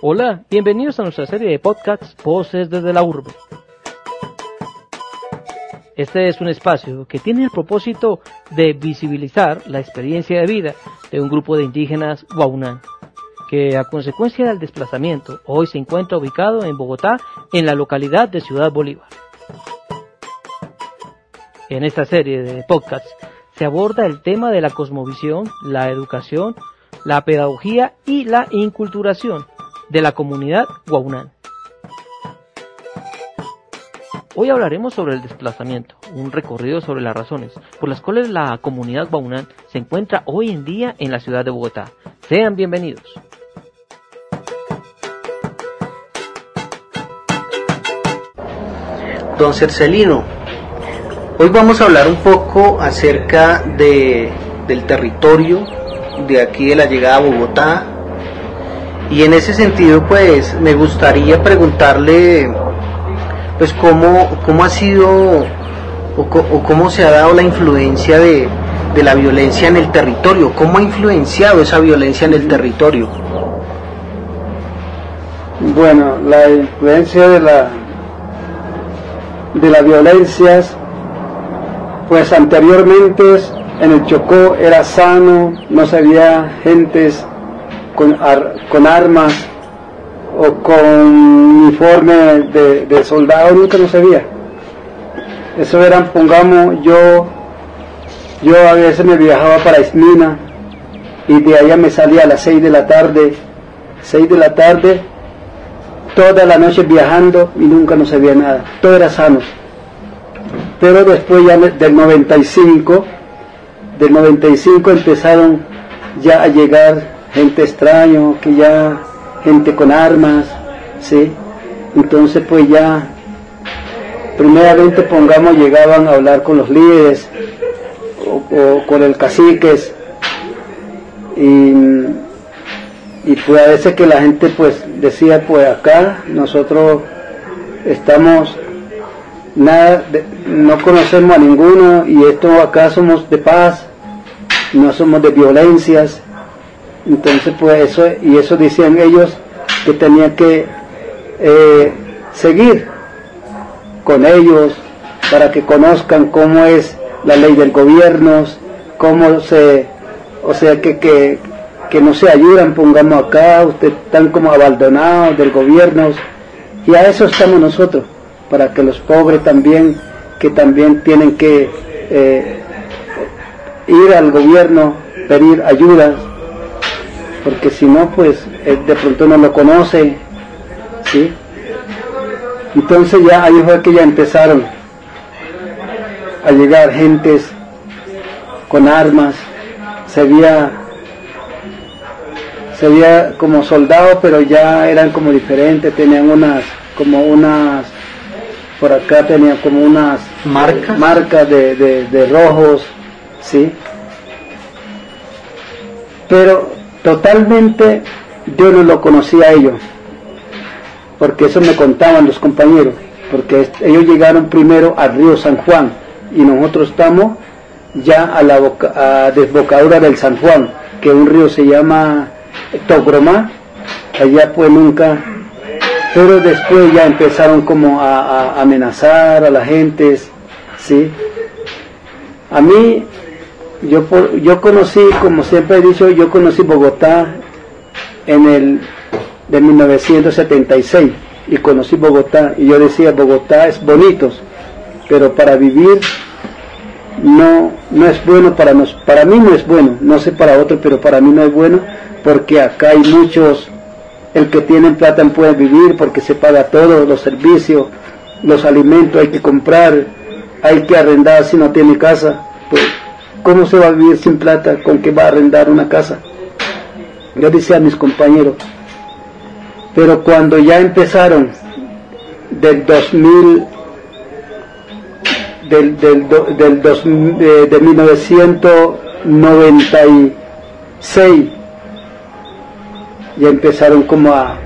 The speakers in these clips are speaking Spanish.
Hola, bienvenidos a nuestra serie de podcasts Voces desde la Urbe. Este es un espacio que tiene el propósito de visibilizar la experiencia de vida de un grupo de indígenas guaunán, que a consecuencia del desplazamiento hoy se encuentra ubicado en Bogotá, en la localidad de Ciudad Bolívar. En esta serie de podcasts se aborda el tema de la cosmovisión, la educación, la pedagogía y la inculturación de la comunidad guaunán. Hoy hablaremos sobre el desplazamiento, un recorrido sobre las razones por las cuales la comunidad guaunán se encuentra hoy en día en la ciudad de Bogotá. Sean bienvenidos. Don Cercelino, hoy vamos a hablar un poco acerca de, del territorio de aquí de la llegada a Bogotá y en ese sentido pues me gustaría preguntarle pues cómo, cómo ha sido o, cómo se ha dado la influencia de, de la violencia en el territorio, cómo ha influenciado esa violencia en el territorio. Bueno, la influencia de la de las violencias, pues anteriormente en el Chocó era sano, no se había gentes con, con armas o con uniforme de, soldado, nunca no se veía. Eso eran, pongamos, yo, yo a veces me viajaba para Esmina y de allá me salía a las 6 de la tarde, 6 de la tarde toda la noche viajando y nunca no se veía nada, todo era sano. Pero después ya del 95, del 95 empezaron ya a llegar gente extraño, que ya gente con armas, ¿sí? Entonces pues ya, primeramente pongamos, llegaban a hablar con los líderes o, con el caciques y y pues a veces que la gente pues decía pues acá nosotros estamos nada no conocemos a ninguno y esto acá somos de paz no somos de violencias entonces pues eso y eso decían ellos que tenía que eh, seguir con ellos para que conozcan cómo es la ley del gobierno cómo se o sea que, que que no se ayudan, pongamos acá, ustedes están como abandonados del gobierno, y a eso estamos nosotros, para que los pobres también, que también tienen que eh, ir al gobierno, pedir ayuda, porque si no, pues eh, de pronto no lo conoce, ¿sí? Entonces ya ahí fue que ya empezaron a llegar gentes con armas, se había se veía como soldados, pero ya eran como diferentes, tenían unas, como unas, por acá tenían como unas marcas, marcas de, de, rojos, ¿sí? Pero totalmente yo no lo conocía a ellos, porque eso me contaban los compañeros, porque ellos llegaron primero al río San Juan y nosotros estamos ya a la a desbocadura del San Juan, que un río se llama Togroma, allá pues nunca, pero después ya empezaron como a, amenazar a la gente, ¿sí? A mí, yo, yo conocí, como siempre he dicho, yo conocí Bogotá en el de 1976 y conocí Bogotá y yo decía Bogotá es bonito, pero para vivir no, no es bueno para nos, para mí no es bueno, no sé para otro, pero para mí no es bueno porque acá hay muchos, el que tienen plata puede vivir porque se paga todo, los servicios, los alimentos hay que comprar, hay que arrendar si no tiene casa, pues ¿cómo se va a vivir sin plata? ¿Con qué va a arrendar una casa? Yo decía a mis compañeros, pero cuando ya empezaron del 2000 del, del, del, de, de 1996 ya empezaron como a,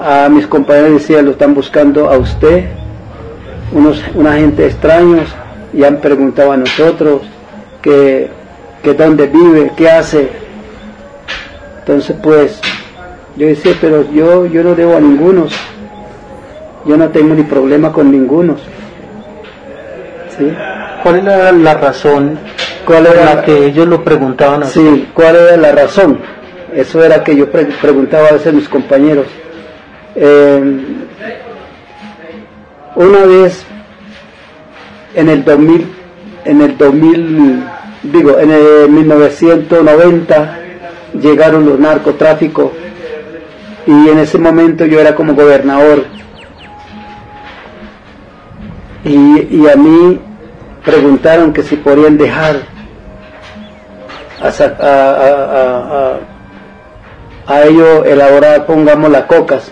a mis compañeros decía lo están buscando a usted, unos, una gente extraños, y han preguntado a nosotros que, que dónde vive, qué hace. Entonces pues Yo decía, pero yo, yo no debo a ninguno. Yo no tengo ni problema con ninguno. ¿Sí? ¿Cuál era la razón ¿Cuál era la que ellos lo preguntaban así? Sí, ¿cuál era la razón? Eso era que yo preguntaba a veces a mis compañeros. Eh, una vez en el 2000, en el 2000, digo, en el 1990 llegaron los narcotráficos y en ese momento yo era como gobernador y, a mí preguntaron que si podían dejar a, a, a, ellos elaborar, pongamos las cocas.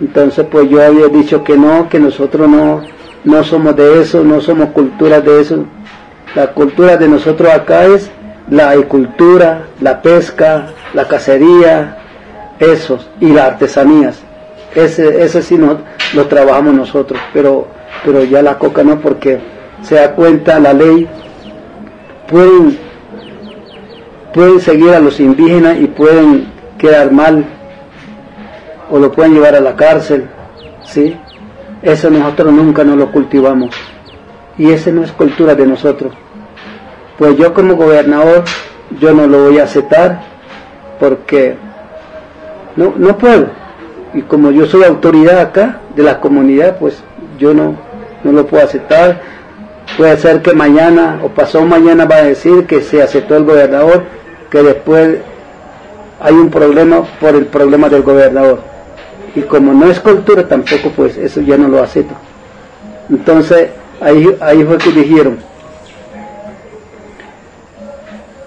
Entonces pues yo había dicho que no, que nosotros no, no somos de eso, no somos culturas de eso. La cultura de nosotros acá es la agricultura, la pesca, la cacería, esos, y las artesanías. Ese, ese sí no, lo trabajamos nosotros, pero, pero ya la coca no, porque se da cuenta la ley, pueden, pueden seguir a los indígenas y pueden quedar mal, o lo pueden llevar a la cárcel, ¿sí? Eso nosotros nunca nos lo cultivamos. Y esa no es cultura de nosotros. Pues yo como gobernador, yo no lo voy a aceptar porque no, no puedo. Y como yo soy autoridad acá de la comunidad, pues yo no, no lo puedo aceptar. Puede ser que mañana o pasado mañana va a decir que se aceptó el gobernador, que después hay un problema por el problema del gobernador. Y como no es cultura tampoco, pues eso ya no lo acepto. Entonces ahí, ahí fue que dijeron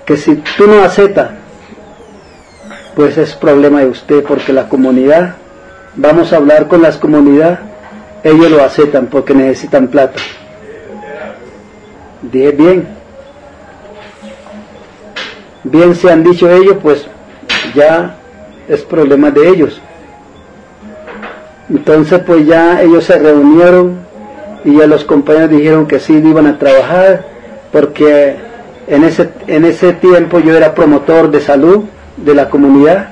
que si tú no aceptas, pues es problema de usted, porque la comunidad, vamos a hablar con las comunidades, ellos lo aceptan porque necesitan plata. Dije bien. Bien se han dicho ellos, pues ya es problema de ellos. Entonces pues ya ellos se reunieron y ya los compañeros dijeron que sí iban a trabajar porque en ese, en ese tiempo yo era promotor de salud de la comunidad.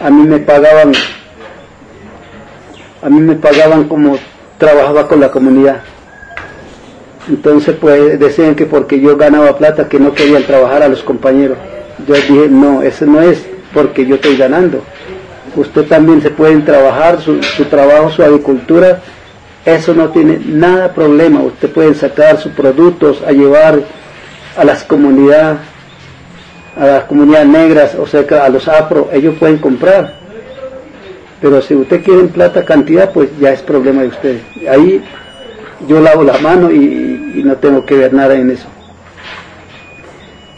A mí me pagaban, a mí me pagaban como trabajaba con la comunidad. Entonces pues decían que porque yo ganaba plata que no querían trabajar a los compañeros. Yo dije, no, eso no es porque yo estoy ganando usted también se puede trabajar su, trabajo, su agricultura, eso no tiene nada problema, usted puede sacar sus productos a llevar a las comunidades, a las comunidades negras, o sea, a los afro, ellos pueden comprar. Pero si usted quiere plata cantidad, pues ya es problema de usted. Ahí yo lavo la mano y, y no tengo que ver nada en eso.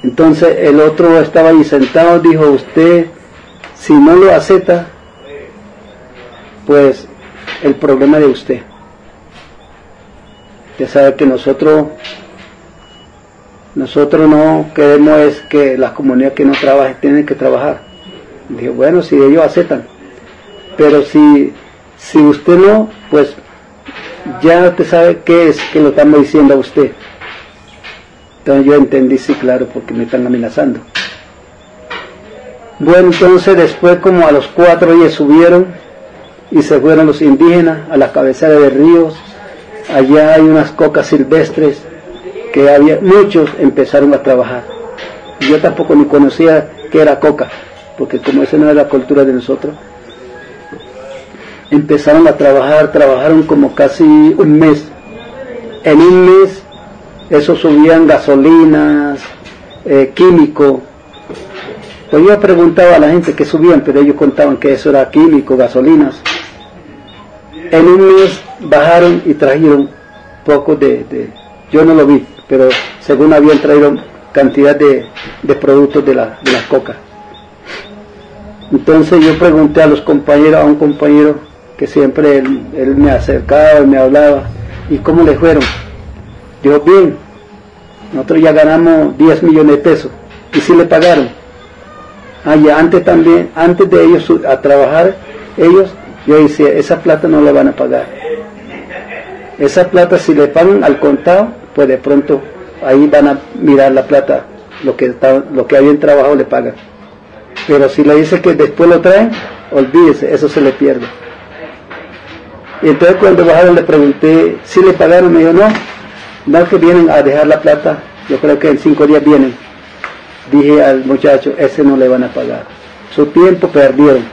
Entonces el otro estaba ahí sentado, dijo usted, si no lo acepta, pues el problema de usted. Usted sabe que nosotros, nosotros no queremos es que la comunidad que no trabaje tiene que trabajar. Dijo, bueno, si ellos aceptan. Pero si, si usted no, pues ya usted sabe qué es que lo estamos diciendo a usted. Entonces yo entendí, sí, claro, porque me están amenazando. Bueno, entonces después como a los cuatro días subieron y se fueron los indígenas a la cabecera de ríos. Allá hay unas cocas silvestres que había, muchos empezaron a trabajar. Yo tampoco ni conocía que era coca, porque como esa no era la cultura de nosotros. Empezaron a trabajar, trabajaron como casi un mes. En un mes, eso subían gasolinas, eh, químico, pues yo preguntaba a la gente que subían, pero ellos contaban que eso era químico, gasolinas. En un mes bajaron y trajeron poco de, yo no lo vi, pero según habían traído cantidad de, productos de la, de la coca. Entonces yo pregunté a los compañeros, a un compañero que siempre él, me acercaba y me hablaba, ¿y cómo le fueron? Dijo, bien, nosotros ya ganamos 10 millones de pesos, y si le pagaron Ah, antes también, antes de ellos a trabajar, ellos, yo decía, esa plata no la van a pagar. Esa plata si le pagan al contado, pues de pronto ahí van a mirar la plata, lo que, lo que habían trabajado le pagan. Pero si le dice que después lo traen, olvídese, eso se le pierde. Y entonces cuando bajaron le pregunté, si le pagaron, me dijo, no, no que vienen a dejar la plata, yo creo que en cinco días vienen. Dije al muchacho, ese no le van a pagar. Su tiempo perdieron.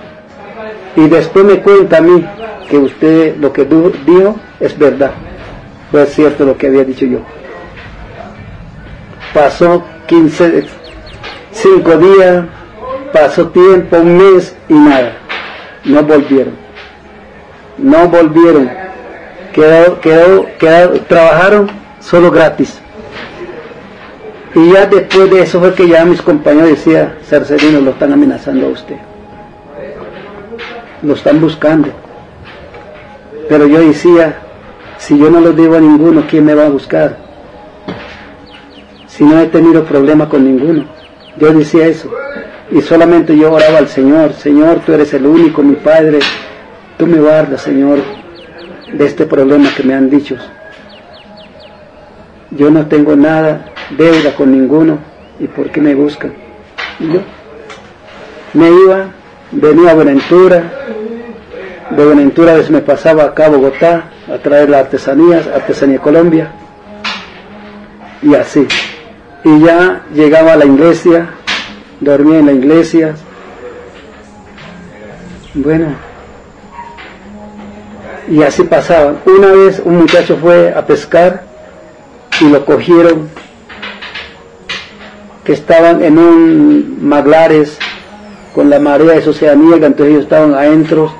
Y después me cuenta a mí que usted lo que dijo es verdad. Fue cierto lo que había dicho yo. Pasó 15, 5 días, pasó tiempo, un mes y nada. No volvieron. No volvieron. Quedó, quedó, quedó, trabajaron solo gratis. Y ya después de eso fue que ya mis compañeros decían, Cercerino, lo están amenazando a usted. Lo están buscando. Pero yo decía, si yo no lo digo a ninguno, ¿quién me va a buscar? Si no he tenido problema con ninguno. Yo decía eso. Y solamente yo oraba al Señor, Señor, tú eres el único, mi Padre, tú me guardas, Señor, de este problema que me han dicho. Yo no tengo nada, deuda con ninguno, ¿y por qué me buscan? Y yo me iba, venía a Buenaventura, de Buenaventura veces me pasaba acá a Bogotá a traer las artesanías, Artesanía Colombia, y así. Y ya llegaba a la iglesia, dormía en la iglesia. Bueno, y así pasaba. Una vez un muchacho fue a pescar y lo cogieron, que estaban en un maglares con la marea, eso se aniega, entonces ellos estaban adentro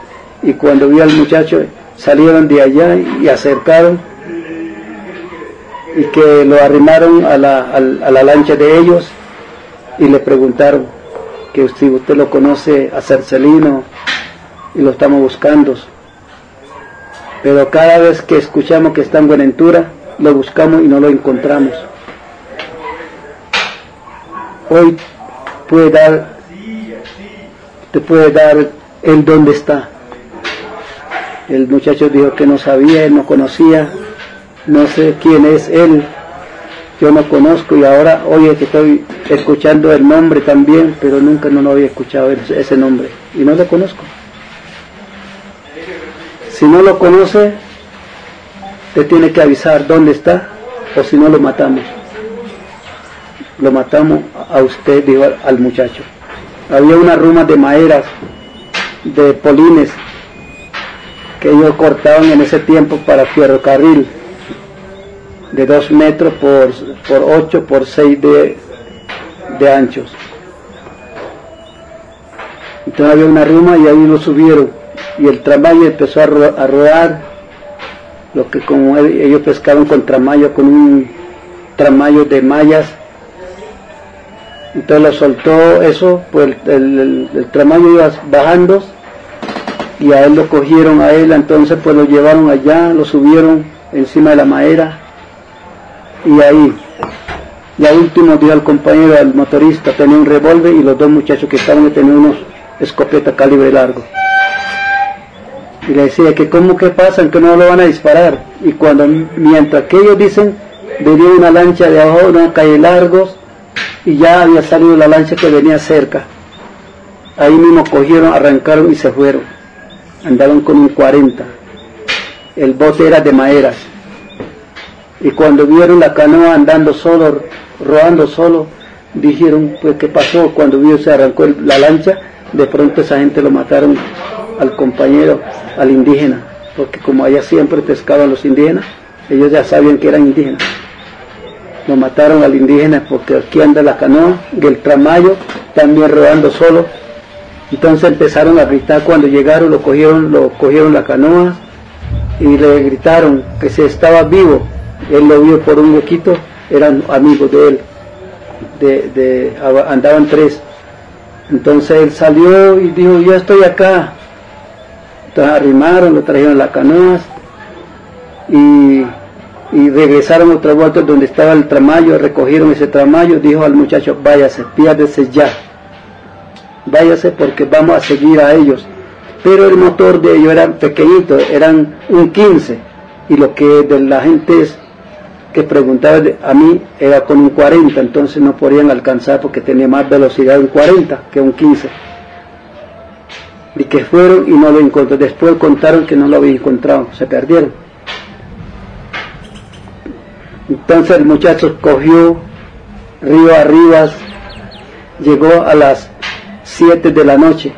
y cuando vio al muchacho salieron de allá y acercaron y que lo arrimaron a la, a la lancha de ellos y le preguntaron que si usted lo conoce a Cercelino y lo estamos buscando. Pero cada vez que escuchamos que está en Buenaventura, lo buscamos y no lo encontramos. Hoy puede dar, te puede dar el dónde está. El muchacho dijo que no sabía, no conocía, no sé quién es él, yo no conozco y ahora oye que estoy escuchando el nombre también, pero nunca no lo había escuchado ese nombre y no lo conozco. Si no lo conoce, te tiene que avisar dónde está o si no lo matamos. Lo matamos a usted, dijo al muchacho. Había una ruma de maderas, de polines, que ellos cortaban en ese tiempo para ferrocarril, de 2 metros por, por 8 por 6 de, de anchos. Entonces había una ruma y ahí lo subieron y el tramayo empezó a, rodar, lo que como ellos pescaron con tramayo, con un tramayo de mallas, entonces lo soltó eso, pues el, el, tramayo iba bajando y a él lo cogieron a él, entonces pues lo llevaron allá, lo subieron encima de la madera y ahí, ya último dio al compañero, al motorista, tenía un revólver y los dos muchachos que estaban tenían unos escopeta calibre largo y le decía que cómo que pasan que no lo van a disparar y cuando mientras que ellos dicen venía una lancha de abajo una calle largos y ya había salido la lancha que venía cerca. Ahí mismo cogieron arrancaron y se fueron. Andaban con un 40 el bote era de maderas y cuando vieron la canoa andando solo rodando solo dijeron pues qué pasó cuando vio se arrancó la lancha de pronto esa gente lo mataron al compañero, al indígena, porque como allá siempre pescaban los indígenas, ellos ya sabían que eran indígenas. Lo mataron al indígena porque aquí anda la canoa y el tramayo también rodando solo. Entonces empezaron a gritar cuando llegaron, lo cogieron, lo cogieron la canoa y le gritaron que si estaba vivo. Él lo vio por un huequito, eran amigos de él, de, andaban tres. Entonces él salió y dijo, yo estoy acá, entonces arrimaron, lo trajeron las canoas y, regresaron otra vuelta donde estaba el tramayo, recogieron ese tramayo, dijo al muchacho, váyase, piérdese ya, váyase porque vamos a seguir a ellos. Pero el motor de ellos era pequeñito, eran un 15 y lo que de la gente que preguntaba a mí era con un 40, entonces no podían alcanzar porque tenía más velocidad un 40 que un 15. Y que fueron y no lo encontró. Después contaron que no lo habían encontrado, se perdieron. Entonces el muchacho cogió río arriba, llegó a las 7 de la noche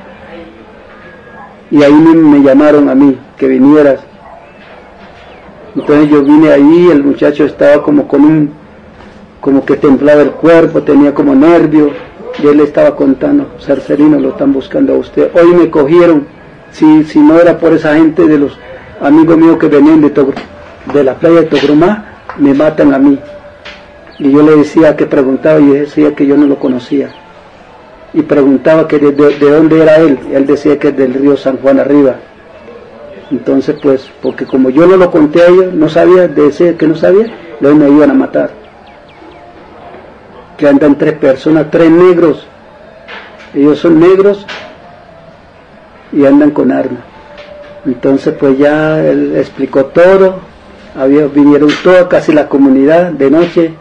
y ahí me llamaron a mí que vinieras entonces yo vine ahí, el muchacho estaba como con un, como que temblaba el cuerpo, tenía como nervio, y él le estaba contando, Cercerino, lo están buscando a usted. Hoy me cogieron, si, si no era por esa gente de los amigos míos que venían de, de la playa de Togrumá, me matan a mí. Y yo le decía que preguntaba y decía que yo no lo conocía. Y preguntaba que de, de dónde era él. Y él decía que es del río San Juan arriba. Entonces, pues, porque como yo no lo conté a ellos, no sabía, decir que no sabía, luego me iban a matar. Que andan tres personas, tres negros. Ellos son negros y andan con armas. Entonces, pues ya él explicó todo. Había, vinieron toda, casi la comunidad de noche,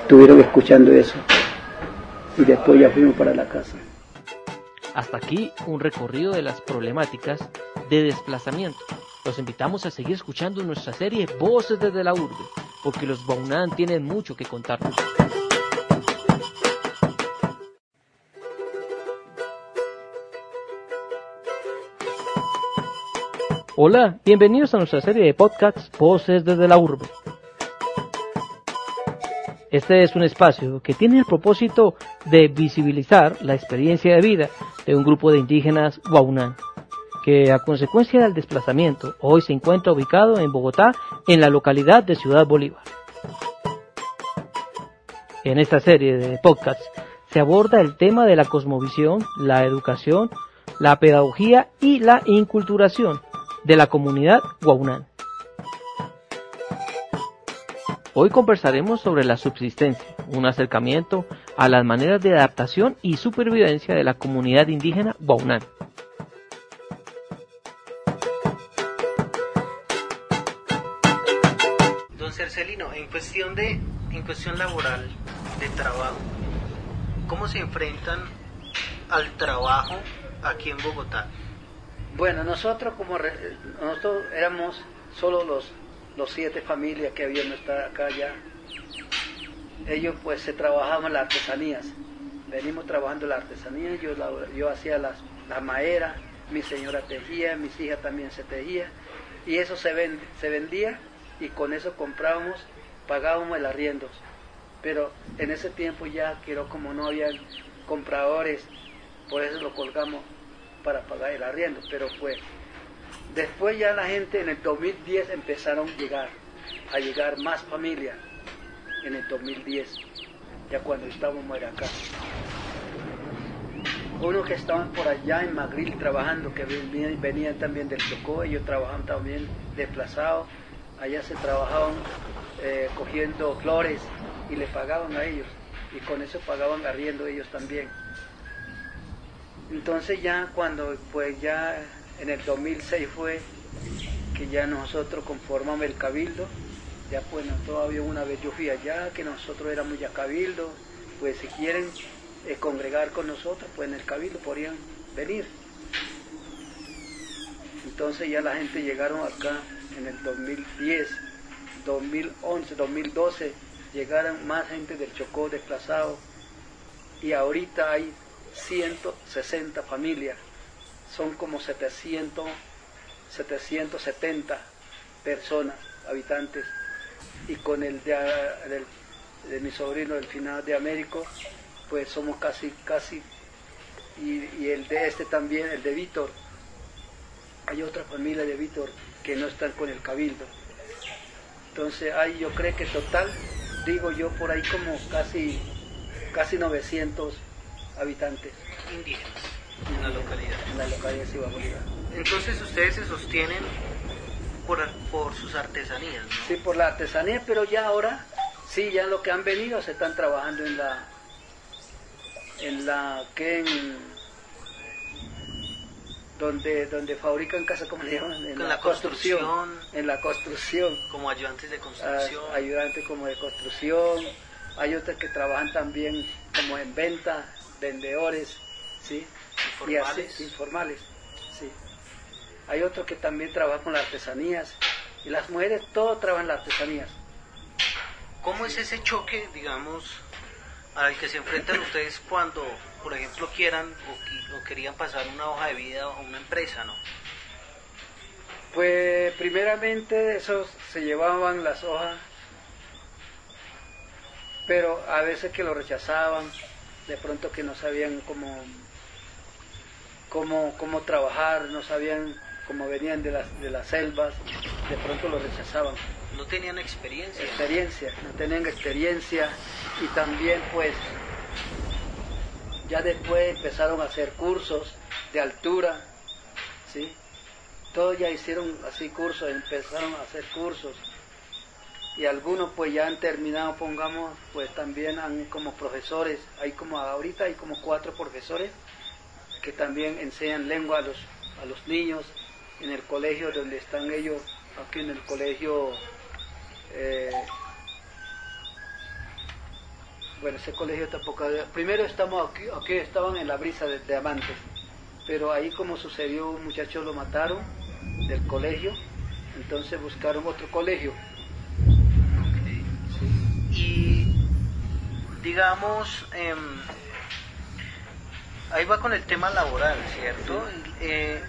estuvieron escuchando eso. Y después ya fuimos para la casa. Hasta aquí un recorrido de las problemáticas de desplazamiento. Los invitamos a seguir escuchando nuestra serie Voces desde la Urbe, porque los Baunan tienen mucho que contarnos. Hola, bienvenidos a nuestra serie de podcasts Voces desde la Urbe. Este es un espacio que tiene el propósito de visibilizar la experiencia de vida de un grupo de indígenas Guaunán, que a consecuencia del desplazamiento hoy se encuentra ubicado en Bogotá, en la localidad de Ciudad Bolívar. En esta serie de podcasts se aborda el tema de la cosmovisión, la educación, la pedagogía y la inculturación de la comunidad Guaunán. Hoy conversaremos sobre la subsistencia, un acercamiento a las maneras de adaptación y supervivencia de la comunidad indígena Guaunán. Don Cercelino, en cuestión de en cuestión laboral, de trabajo, ¿cómo se enfrentan al trabajo aquí en Bogotá? Bueno, nosotros como nosotros éramos solo los los siete familias que habían estado acá ya, ellos pues se trabajaban las artesanías. Venimos trabajando la artesanía, yo, yo hacía las, la maera, mi señora tejía, mis hijas también se tejía, y eso se, se vendía y con eso comprábamos, pagábamos el arriendo. Pero en ese tiempo ya, quiero como no había compradores, por eso lo colgamos para pagar el arriendo, pero fue Después ya la gente en el 2010 empezaron a llegar, a llegar más familias en el 2010, ya cuando estábamos acá. Unos que estaban por allá en Magril trabajando, que venían, también del Chocó, ellos trabajaban también desplazados, allá se trabajaban eh, cogiendo flores y le pagaban a ellos, y con eso pagaban arriendo ellos también. Entonces ya cuando pues ya en el 2006 fue que ya nosotros conformamos el cabildo, ya pues todavía una vez yo fui allá, que nosotros éramos ya cabildo, pues si quieren eh, congregar con nosotros, pues en el cabildo podrían venir. Entonces ya la gente llegaron acá en el 2010, 2011, 2012, llegaron más gente del Chocó desplazado y ahorita hay 160 familias son como 700, 770 personas, habitantes, y con el de, mi sobrino, el final de Américo, pues somos casi, casi, y, el de este también, el de Víctor. Hay otra familia de Víctor que no están con el cabildo. Entonces hay, yo creo que total, digo yo, por ahí como casi, casi 900 habitantes. Indígenas en la localidad. En la localidad de Bolívar. Entonces ustedes se sostienen por, por sus artesanías, ¿no? Sí, por la artesanía, pero ya ahora, sí, ya lo que han venido se están trabajando en la, en la, que en, donde donde fabrican casas, como le llaman? En la, construcción, En la construcción. Como ayudantes de construcción. Ah, ayudantes como de construcción. Hay otros que trabajan también como en venta, vendedores, ¿sí? Informales. informales, sí. Hay otros que también trabajan con las artesanías. Y las mujeres todo trabajan las artesanías. ¿Cómo es ese choque, digamos, al que se enfrentan ustedes cuando, por ejemplo, quieran o, querían pasar una hoja de vida a una empresa, no? Pues primeramente esos se llevaban las hojas, pero a veces que lo rechazaban, de pronto que no sabían cómo, cómo, cómo trabajar, no sabían cómo venían de las, de las selvas, de pronto lo rechazaban. No tenían experiencia. Experiencia, no tenían experiencia y también pues ya después empezaron a hacer cursos de altura, ¿sí? Todos ya hicieron así cursos, empezaron a hacer cursos y algunos pues ya han terminado, pongamos, pues también han como profesores, hay como ahorita hay como cuatro profesores que también enseñan lengua a los, a los niños en el colegio donde están ellos, aquí en el colegio eh, bueno, ese colegio tampoco. Primero estamos aquí, aquí estaban en la brisa de diamantes, pero ahí como sucedió, un muchacho lo mataron del colegio, entonces buscaron otro colegio. Digamos, em, ahí va con el tema laboral, ¿cierto? Eh,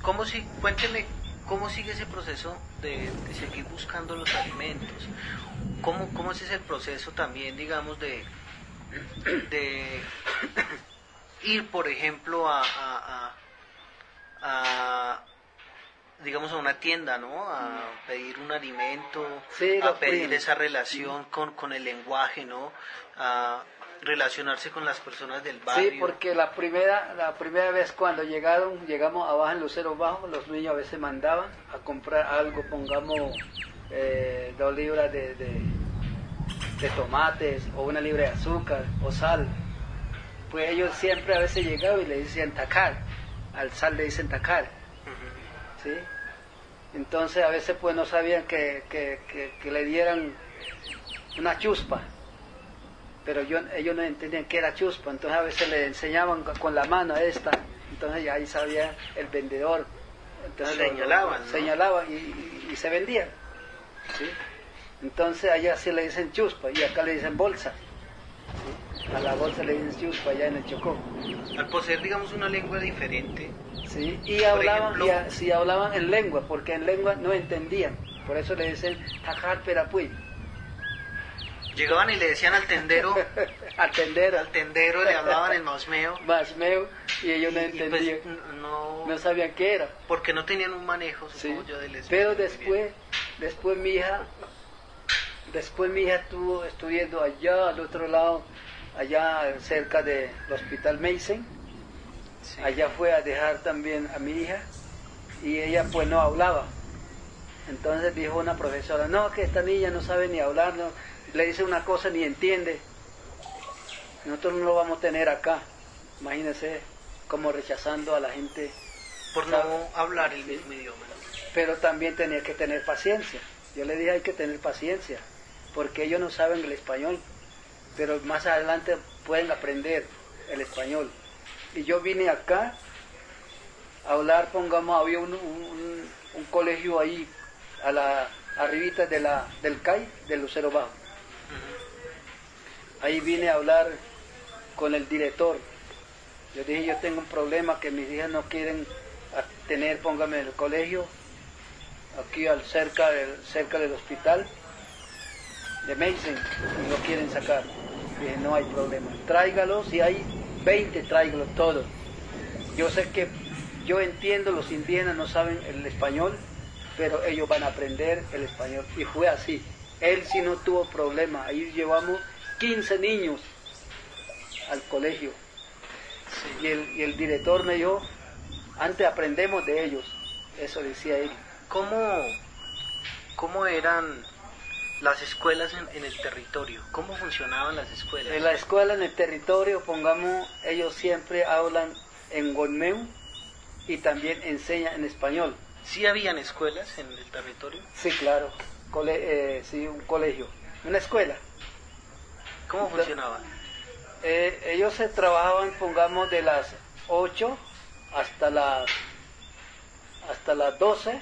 ¿Cómo si, cuénteme ¿Cómo sigue ese proceso de, seguir buscando los alimentos? ¿Cómo, ¿Cómo es ese proceso también, digamos, de, de ir, por ejemplo, a, digamos, a una tienda, ¿no? A pedir un alimento, a pedir esa relación con, con el lenguaje, ¿no? A, relacionarse con las personas del barrio. Sí, porque la primera, la primera vez cuando llegaron, llegamos abajo en Lucero Bajo, los niños a veces mandaban a comprar algo, pongamos eh, dos libras de, de, tomates o una libra de azúcar o sal. Pues ellos siempre a veces llegaban y le decían tacar, al sal le dicen tacar. ¿Sí? Entonces a veces pues no sabían que, que, que le dieran una chuspa pero yo, ellos no entendían que era chuspa, entonces a veces le enseñaban con la mano esta, entonces ya ahí sabía el vendedor. Entonces señalaban. Señalaba y, se vendía. Entonces allá sí le dicen chuspa y acá le dicen bolsa. A la bolsa le dicen chuspa allá en el Chocó. Al poseer, digamos, una lengua diferente. Sí, y hablaban, sí, hablaban en lengua, porque en lengua no entendían. Por eso le dicen tajar perapuy Llegaban y le decían al tendero, al tendero, al tendero le hablaban en masmeo. Masmeo, y ellos no pues, entendían, no, sabían qué era. Porque no tenían un manejo, supongo yo, del Pero después, después mi hija, después mi hija estuvo estudiando allá al otro lado, allá cerca del hospital Allá fue a dejar también a mi hija y ella pues no hablaba. Entonces dijo una profesora, no, que esta niña no sabe ni hablar, no, le dice una cosa ni entiende. Nosotros no lo vamos a tener acá. Imagínense como rechazando a la gente. Por no hablar el mismo idioma. Pero también tenía que tener paciencia. Yo le dije hay que tener paciencia, porque ellos no saben el español, pero más adelante pueden aprender el español. Y yo vine acá a hablar, pongamos, había un, un, colegio ahí, a la arribita de la, del CAI, del Lucero Bajo. Ahí vine a hablar con el director. Yo dije, yo tengo un problema que mis hijas no quieren tener, póngame en el colegio, aquí al cerca del, cerca del hospital de Mason, y no quieren sacar. Dije, no hay problema, tráigalos, si hay 20, tráigalos todos. Yo sé que, yo entiendo, los indígenas no saben el español, pero ellos van a aprender el español. Y fue así. Él sí no tuvo problema. Ahí llevamos 15 niños al colegio. Y, el, director me dijo, antes aprendemos de ellos. Eso decía él. ¿Cómo, cómo eran las escuelas en, el territorio? ¿Cómo funcionaban las escuelas? En la escuela, en el territorio, pongamos, ellos siempre hablan en Gonmeu, y también enseña en español. ¿Sí habían escuelas en el territorio? Sí, claro. Eh, sí, un colegio. Una escuela. ¿Cómo funcionaba? Eh, ellos se trabajaban, pongamos, de las 8 hasta las hasta las 12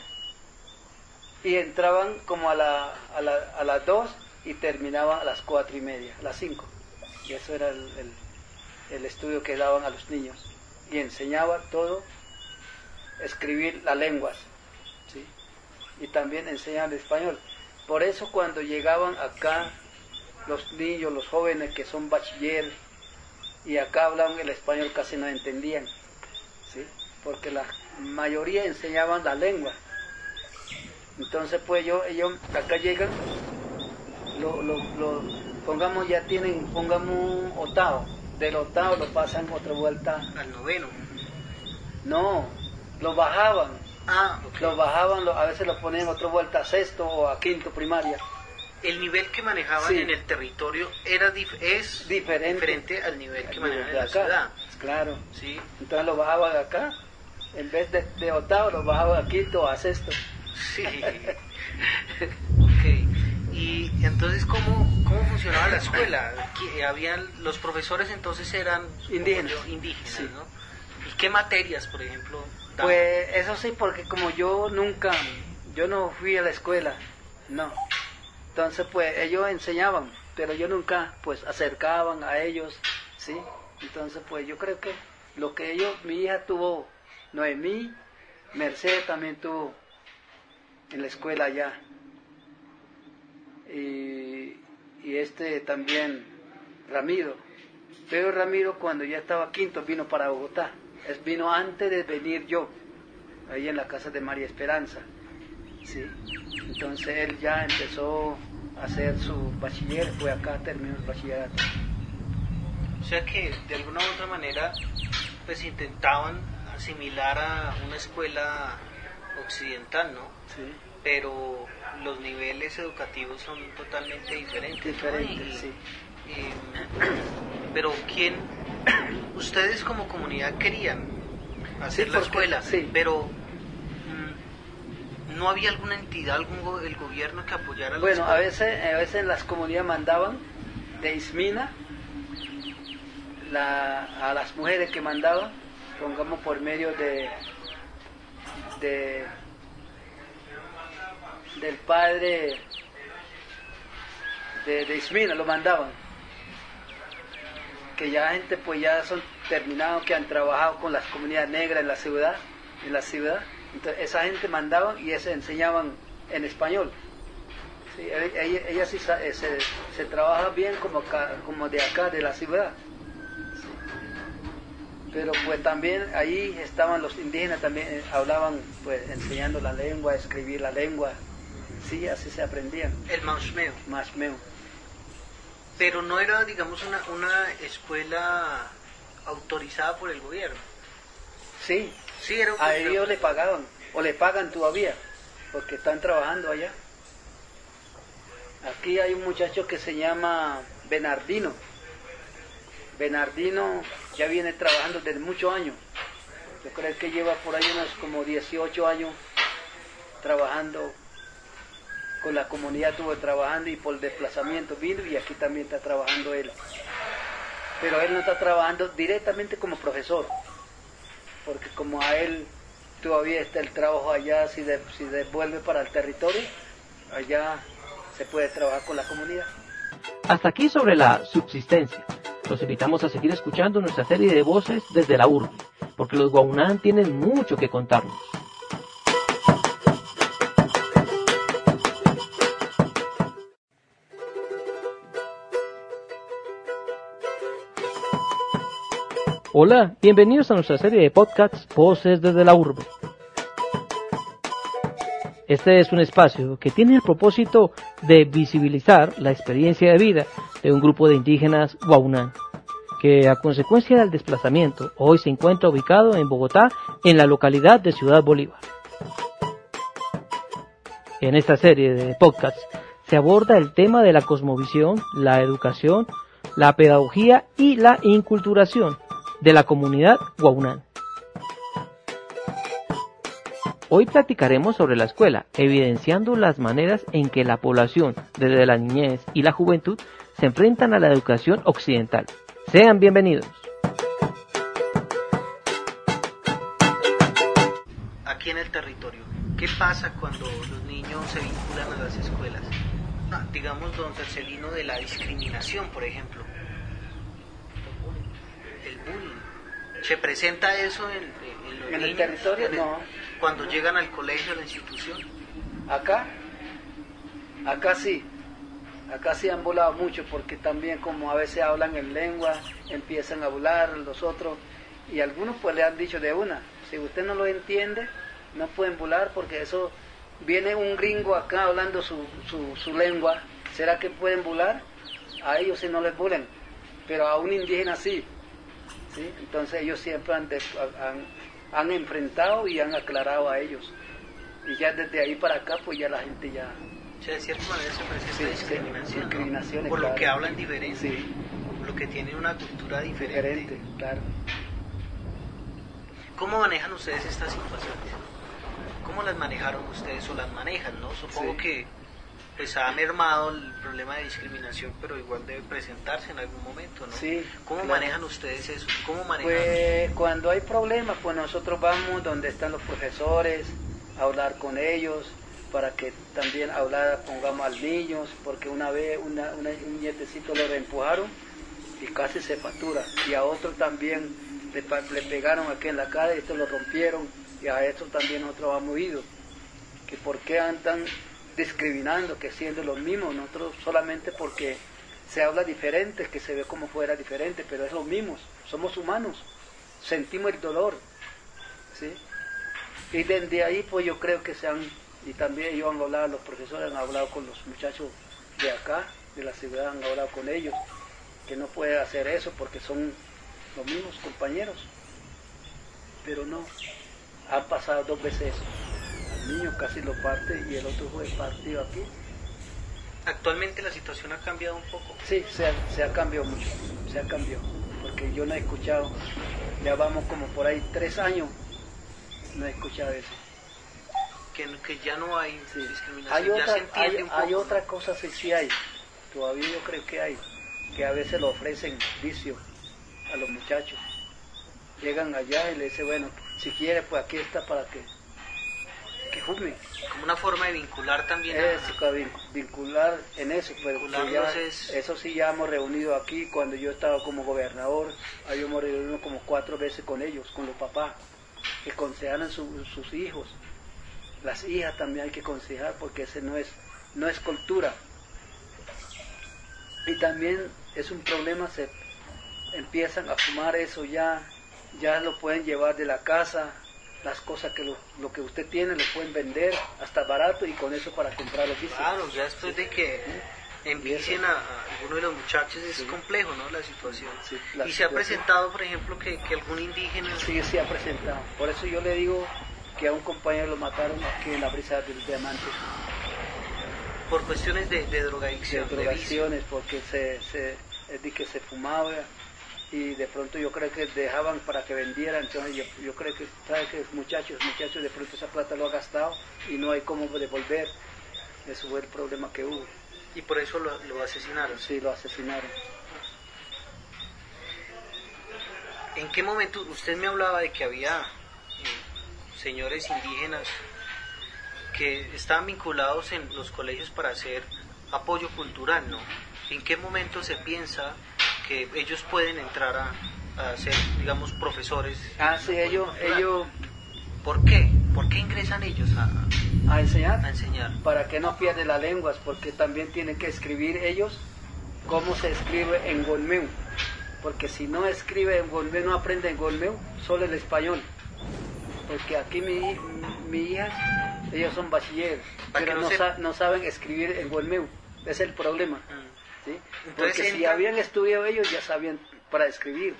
y entraban como a, la, a, la, a las 2 y terminaban a las 4 y media, a las 5. Y eso era el, el, estudio que daban a los niños. Y enseñaba todo, escribir las lenguas. ¿sí? Y también enseñaban el español. Por eso cuando llegaban acá los niños, los jóvenes que son bachiller y acá hablaban el español casi no entendían. ¿sí? Porque la mayoría enseñaban la lengua. Entonces, pues yo, ellos acá llegan, lo, lo, pongamos, ya tienen, pongamos un octavo. Del octavo lo pasan otra vuelta. Al noveno. No, lo bajaban. Ah, Lo bajaban, a veces lo ponían otra vuelta a sexto o a quinto primaria. El nivel que manejaban en el territorio era es diferente, al nivel que manejaban en la ciudad. Claro. Sí. Entonces lo bajaban acá en vez de, de octavo lo bajaba a quinto o a sexto. Sí. ok. Y entonces, ¿cómo, cómo funcionaba la escuela? habían, los profesores entonces eran indígenas, indígenas ¿no? ¿Y qué materias, por ejemplo? Pues eso sí, porque como yo nunca, yo no fui a la escuela, no. Entonces, pues ellos enseñaban, pero yo nunca, pues, acercaban a ellos, ¿sí? Entonces, pues yo creo que lo que ellos, mi hija tuvo Noemí, Mercedes también tuvo en la escuela allá. Y, este también, Ramiro. Pero Ramiro cuando ya estaba quinto vino para Bogotá. Es, vino antes de venir yo, ahí en la casa de María Esperanza. ¿sí? Entonces él ya empezó a hacer su bachiller, fue acá, terminó el bachillerato. O sea que de alguna u otra manera pues intentaban similar a una escuela occidental, ¿no? Sí. Pero los niveles educativos son totalmente diferentes. Diferentes, sí. pero ¿quién? Ustedes como comunidad querían hacer la escuela, sí. pero mm, no había alguna entidad, algún el gobierno que apoyara la Bueno, a veces, a veces las comunidades mandaban de Ismina la, a las mujeres que mandaban pongamos por medio de, de del padre de, Ismina, lo mandaban. Que ya gente pues ya son terminados, que han trabajado con las comunidades negras en la ciudad, en la ciudad. Entonces esa gente mandaban y se enseñaban en español. Ella, sí se, se, trabaja bien como, como de acá, de la ciudad pero pues también ahí estaban los indígenas, también eh, hablaban, pues enseñando la lengua, escribir la lengua, sí, así se aprendían. El mashmeo. Mashmeo. Pero no era, digamos, una, una escuela autorizada por el gobierno. Sí, sí era a ellos le pagaban, o le pagan todavía, porque están trabajando allá. Aquí hay un muchacho que se llama Bernardino. Bernardino ya viene trabajando desde muchos años. Yo creo que lleva por ahí unos como 18 años trabajando con la comunidad, estuvo trabajando y por desplazamiento vino y aquí también está trabajando él. Pero él no está trabajando directamente como profesor, porque como a él todavía está el trabajo allá, si, si devuelve para el territorio, allá se puede trabajar con la comunidad. Hasta aquí sobre la subsistencia. Los invitamos a seguir escuchando nuestra serie de voces desde la urbe, porque los Guaunán tienen mucho que contarnos. Hola, bienvenidos a nuestra serie de podcasts Voces desde la Urbe. Este es un espacio que tiene el propósito de visibilizar la experiencia de vida de un grupo de indígenas Guaunán, que a consecuencia del desplazamiento hoy se encuentra ubicado en Bogotá, en la localidad de Ciudad Bolívar. En esta serie de podcasts se aborda el tema de la cosmovisión, la educación, la pedagogía y la inculturación de la comunidad Guaunán. Hoy platicaremos sobre la escuela, evidenciando las maneras en que la población, desde la niñez y la juventud, se enfrentan a la educación occidental. Sean bienvenidos. Aquí en el territorio, ¿qué pasa cuando los niños se vinculan a las escuelas? Ah, digamos, don Cercelino, de la discriminación, por ejemplo. El bullying. ¿Se presenta eso en, en los ¿En el territorio? En el- No. Cuando llegan al colegio, a la institución. Acá, acá sí, acá sí han volado mucho porque también como a veces hablan en lengua, empiezan a hablar los otros y algunos pues le han dicho de una, si usted no lo entiende, no pueden volar porque eso viene un gringo acá hablando su, su, su lengua, ¿será que pueden volar? A ellos sí no les vuelen, pero a un indígena sí. ¿sí? Entonces ellos siempre han, de- han, han enfrentado y han aclarado a ellos. Y ya desde ahí para acá, pues ya la gente ya... Sea, de cierta manera se presenta Sí, sí, discriminación. Por lo que hablan diferente. Sí, Por lo que tienen una cultura diferente. diferente, claro. ¿Cómo manejan ustedes estas situaciones? ¿Cómo las manejaron ustedes o las manejan, no? Supongo Sí. que pues ha mermado el problema de discriminación, pero igual debe presentarse en algún momento, ¿no? Sí, ¿Cómo claro. manejan ustedes eso? ¿Cómo manejan? Pues cuando hay problemas, pues nosotros vamos donde están los profesores, a hablar con ellos, para que también hablar, pongamos al niño, porque una vez una, una- un nietecito lo reempujaron y casi se factura, y a otro también le, le pegaron aquí en la cara y esto lo rompieron, y a esto también nosotros hemos ido, que por qué andan discriminando, que siendo los mismos, nosotros solamente porque se habla diferente, que se ve como fuera diferente, pero es lo mismo, somos humanos, sentimos el dolor, ¿sí? Y desde ahí pues yo creo que se han, y también ellos han hablado, los profesores han hablado con los muchachos de acá, de la ciudad, han hablado con ellos, que no puede hacer eso porque son los mismos compañeros, pero no, han pasado dos veces eso, niño casi lo parte y el otro fue partido aquí, Actualmente la situación ha cambiado un poco. Sí, se ha, se ha cambiado mucho, se ha cambiado, porque yo no he escuchado, ya vamos como por ahí tres años, no he escuchado eso. Que, que ya no hay Sí. discriminación, Hay ya otra, se hay, un poco. hay otra cosa sí, sí hay, todavía yo creo que hay, que a veces lo ofrecen vicio a los muchachos. Llegan allá y le dicen, bueno, si quiere, pues aquí está para que, que. Como una forma de vincular también a- Eso, vin- vincular en eso, pero que Vincularlos ya- es- eso sí ya hemos reunido aquí cuando yo estaba como gobernador, ahí hemos reunido como cuatro veces con ellos, con los papás, que aconsejaran su- sus hijos. Las hijas también hay que aconsejar porque ese no es, no es cultura. Y también es un problema, se empiezan a fumar eso ya, ya lo pueden llevar de la casa, las cosas que lo, lo que usted tiene lo pueden vender hasta barato y con eso para comprar los vicios. Claro, ya después de que envicien a, a alguno de los muchachos es Sí. complejo, ¿no? La situación. Sí, la y se ha presentado, por ejemplo, que, que algún indígena... Sí, se ha presentado. Por eso yo le digo que a un compañero lo mataron aquí en la brisa del diamante, por cuestiones de, de drogadicción, de, vicio. drogaciones, porque se, se, es de que se fumaba y de pronto yo creo que dejaban para que vendieran, entonces yo, yo creo que, ¿sabe que muchachos, muchachos, de pronto esa plata lo ha gastado y no hay cómo devolver. Eso fue el problema que hubo. Y por eso lo, lo asesinaron. Sí, lo asesinaron. ¿En qué momento usted me hablaba de que había eh, señores indígenas que estaban vinculados en los colegios para hacer apoyo cultural, ¿no? ¿En qué momento se piensa que ellos pueden entrar a, a ser, digamos, profesores? Ah, sí, ellos, ellos ¿Por qué? ¿Por qué ingresan ellos a, a enseñar. a enseñar? para que no pierdan las lenguas, porque también tienen que escribir ellos cómo se escribe en Golmeu. Porque si no escribe en Golmeu, no aprende en Golmeu, solo el español. Porque aquí mi, mi hija, ellos son bachilleros, pero no no, se- sa- no saben escribir en Golmeu. Es el problema. Mm. ¿Sí? Entonces Porque si habían estudiado ellos, ya sabían para escribir.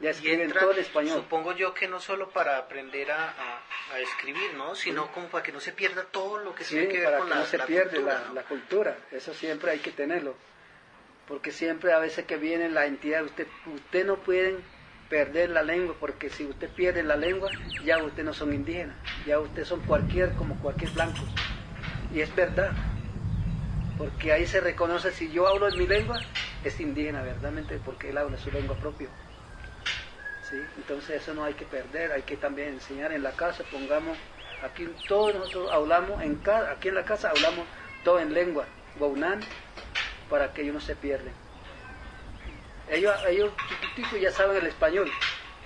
Ya escriben todo el español. supongo yo que no solo para aprender a, a- a escribir, ¿no? Sino como para que no se pierda todo lo que Sí, tiene que ver para con que la, no se la pierde cultura, la, ¿no? la cultura. Eso siempre hay que tenerlo. Porque siempre a veces que vienen las entidades, usted, usted no pueden perder la lengua, porque si usted pierde la lengua, ya usted no son indígenas, ya usted son cualquier, como cualquier blanco. Y es verdad, porque ahí se reconoce, si yo hablo en mi lengua, es indígena, verdaderamente, porque él habla su lengua propia. ¿Sí? Entonces eso no hay que perder, hay que también enseñar en la casa, pongamos, aquí todos nosotros hablamos, en aquí en la casa hablamos todo en lengua, guaunán, para que ellos no se pierden. Ellos, chiquiticos ya saben el español.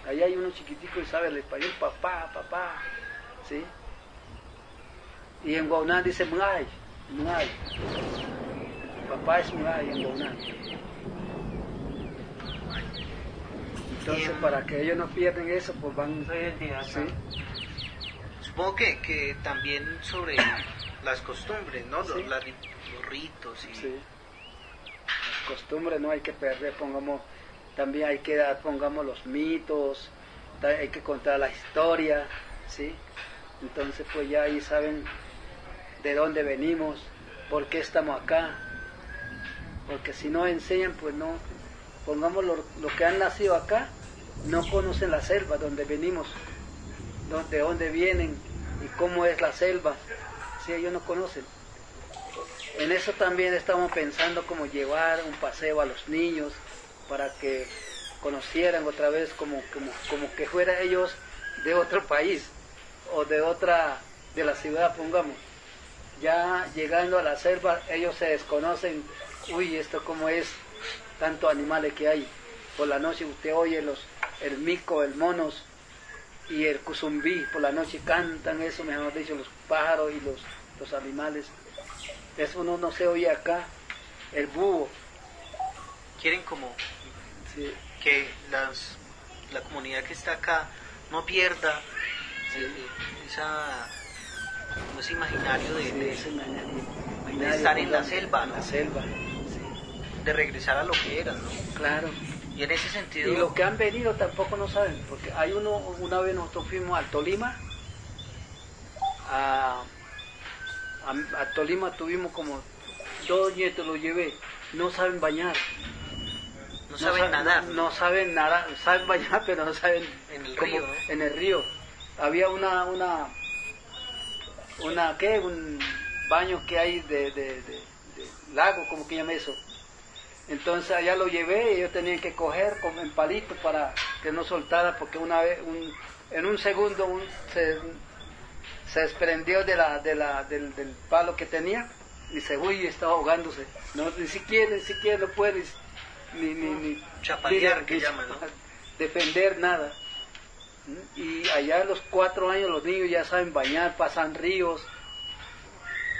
Ahí hay uno chiquitico y sabe el español, papá, papá, ¿sí? Y en Guauná dice Mungay, Mungay. Papá es Mungay en. Entonces, para que ellos no pierdan eso, pues van... ¿sí? Supongo que, que también sobre las costumbres, ¿no? Los, ritos y... Sí costumbres no hay que perder, pongamos, también hay que dar, pongamos los mitos, hay que contar la historia, ¿sí? Entonces pues ya ahí saben de dónde venimos, por qué estamos acá, porque si no enseñan pues no, pongamos lo, que han nacido acá, no conocen la selva donde venimos, de dónde vienen y cómo es la selva, si ellos no conocen. En eso también estamos pensando como llevar un paseo a los niños para que conocieran otra vez como, como, que fueran ellos de otro país o de otra, de la ciudad, pongamos. Ya llegando a la selva, ellos se desconocen, uy, esto como es, tanto animales que hay. Por la noche usted oye los, el mico, el monos y el cuzumbí, por la noche cantan eso, mejor dicho, los pájaros y los, los animales eso no, no se oye acá. El búho. Quieren como que las, la comunidad que está acá no pierda esa, ese imaginario de, estar en la selva, La selva. De regresar a lo que eran, ¿no? Claro. Y en ese sentido... Y lo que han venido tampoco no saben, porque hay uno, una vez nosotros fuimos al Tolima, a a, Tolima tuvimos como dos nietos, los llevé, no saben bañar. No, saben nadar. No, saben nadar, saben bañar, pero no saben en el río. En el río. Había una, una, una, ¿qué? Un baño que hay de, de, lago, como que llama eso. Entonces allá lo llevé y ellos tenían que coger como en palito para que no soltara, porque una vez, un, en un segundo un, se, se desprendió de la, de la, del, del, palo que tenía y se uy, estaba ahogándose. No, ni siquiera, ni siquiera no puede ni, ni, ni chapadear que llaman, ¿no? defender nada. Y allá a los cuatro años los niños ya saben bañar, pasan ríos.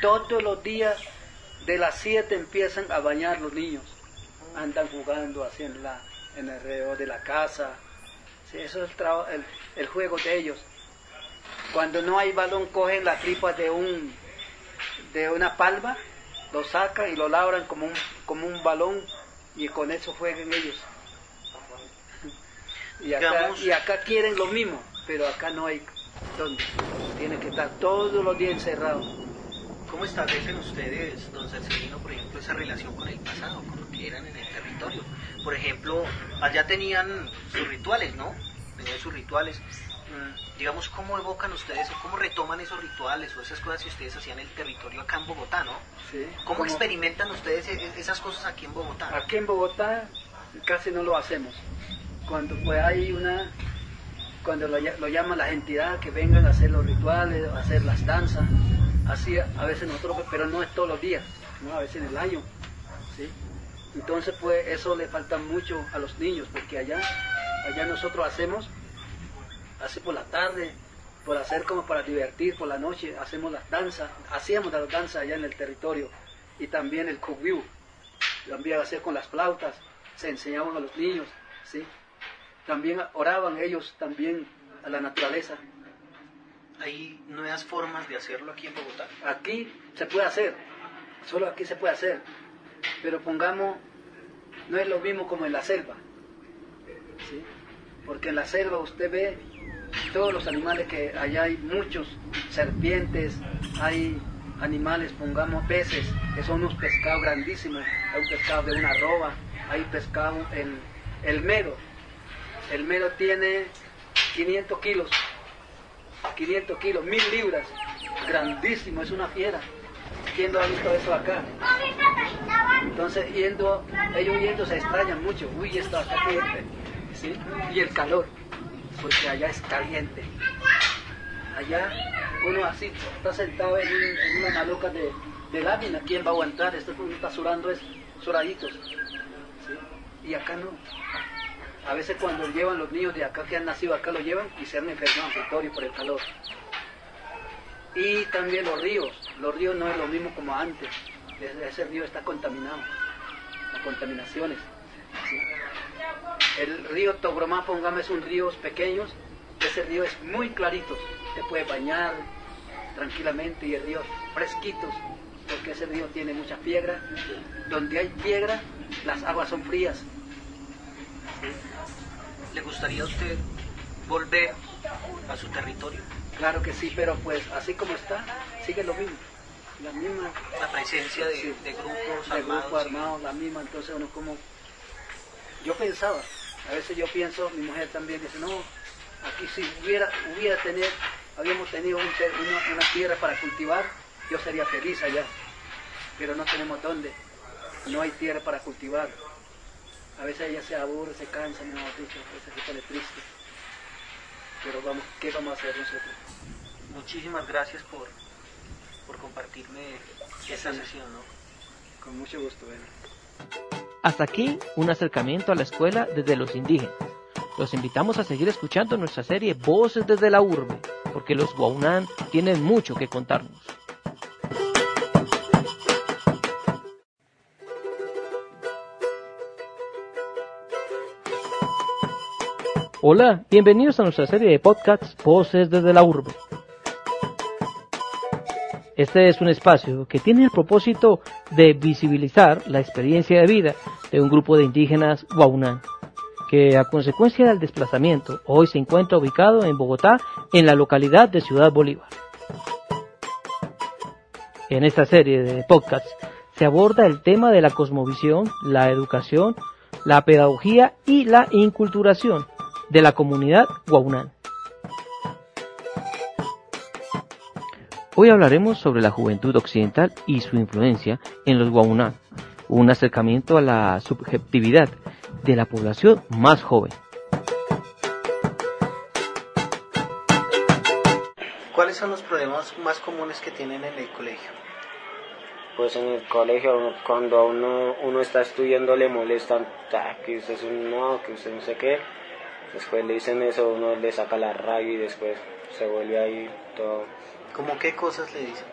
Todos los días de las siete empiezan a bañar los niños. Andan jugando así en, la, en alrededor de la casa. eso es el, el, el juego de ellos. Cuando no hay balón, cogen la tripa de un de una palma, lo sacan y lo labran como un, como un balón y con eso juegan ellos. Y acá, y acá quieren lo mismo, pero acá no hay donde. Tiene que estar todos los días encerrado. ¿Cómo establecen ustedes, don Cercelino, por ejemplo, esa relación con el pasado, con lo que eran en el territorio? Por ejemplo, allá tenían sus rituales, ¿no? Tenían sus rituales. Mm, digamos, cómo evocan ustedes o cómo retoman esos rituales o esas cosas que ustedes hacían en el territorio acá en Bogotá, ¿no? Sí. ¿Cómo experimentan ustedes e-, esas cosas aquí en Bogotá? Aquí en Bogotá casi no lo hacemos. Cuando pues hay una, cuando lo, lo llaman las entidades que vengan a hacer los rituales, a hacer las danzas, así a veces nosotros, pero no es todos los días, ¿no? a veces en el año, ¿sí? Entonces pues eso le falta mucho a los niños, porque allá, allá nosotros hacemos así por la tarde, por hacer como para divertir, por la noche hacemos las danzas, hacíamos las danzas allá en el territorio y también el lo también hacer con las flautas, se enseñaban a los niños, ¿sí? También oraban ellos también a la naturaleza. ¿Hay nuevas formas de hacerlo aquí en Bogotá? Aquí se puede hacer, solo aquí se puede hacer, pero pongamos, no es lo mismo como en la selva, ¿sí? Porque en la selva usted ve todos los animales que allá hay muchos, serpientes, hay animales, pongamos peces, que son unos pescados grandísimos, hay un pescado de una arroba, hay pescado, el, el medo, El mero tiene 500 kilos, 500 kilos, 1000 libras, grandísimo, es una fiera. ¿Quién no ha visto eso acá? Entonces, yendo, ellos yendo se extrañan mucho. Uy, esto acá caliente. ¿sí? Y el calor, porque allá es caliente. Allá uno así está sentado en, una maluca de, de, lámina. ¿Quién va a aguantar? Esto uno está surando es suraditos. Y acá no. A veces cuando llevan los niños de acá que han nacido acá, lo llevan y se han enfermado por el calor. Y también los ríos. Los ríos no es lo mismo como antes. Ese río está contaminado. Las contaminaciones. El río Togromá, pongamos, un río pequeños. Ese río es muy clarito. Te puede bañar tranquilamente y el río fresquitos. Porque ese río tiene mucha piedra. Donde hay piedra, las aguas son frías. ¿Le gustaría a usted volver a su territorio? Claro que sí, pero pues así como está, sigue lo mismo. La misma. La presencia de, grupos armados. Grupos armados, la misma, entonces uno como. Yo pensaba, a veces yo pienso, mi mujer también dice, no, aquí si hubiera, hubiera tener, habíamos tenido una, una tierra para cultivar, yo sería feliz allá. Pero no tenemos dónde. No hay tierra para cultivar. A veces ella se aburre, se cansa, mejor dicho, a veces se pone triste. Pero vamos, ¿qué vamos a hacer nosotros? Muchísimas gracias por, por compartirme esa sesión, ¿no? Con mucho gusto, Ben. Hasta aquí un acercamiento a la escuela desde los indígenas. Los invitamos a seguir escuchando nuestra serie Voces desde la Urbe, porque los Guaunán tienen mucho que contarnos. Hola, bienvenidos a nuestra serie de podcasts Voces desde la Urbe. Este es un espacio que tiene el propósito de visibilizar la experiencia de vida de un grupo de indígenas guaunán, que a consecuencia del desplazamiento hoy se encuentra ubicado en Bogotá, en la localidad de Ciudad Bolívar. En esta serie de podcasts se aborda el tema de la cosmovisión, la educación, la pedagogía y la inculturación de la comunidad guaunán. Hoy hablaremos sobre la juventud occidental y su influencia en los guaunán, un acercamiento a la subjetividad de la población más joven. ¿Cuáles son los problemas más comunes que tienen en el colegio? Pues en el colegio, cuando uno, uno está estudiando, le molestan que usted es un no, que usted no sé qué Después le dicen eso, uno le saca la rabia y después se vuelve ahí todo. ¿Cómo qué cosas le dicen?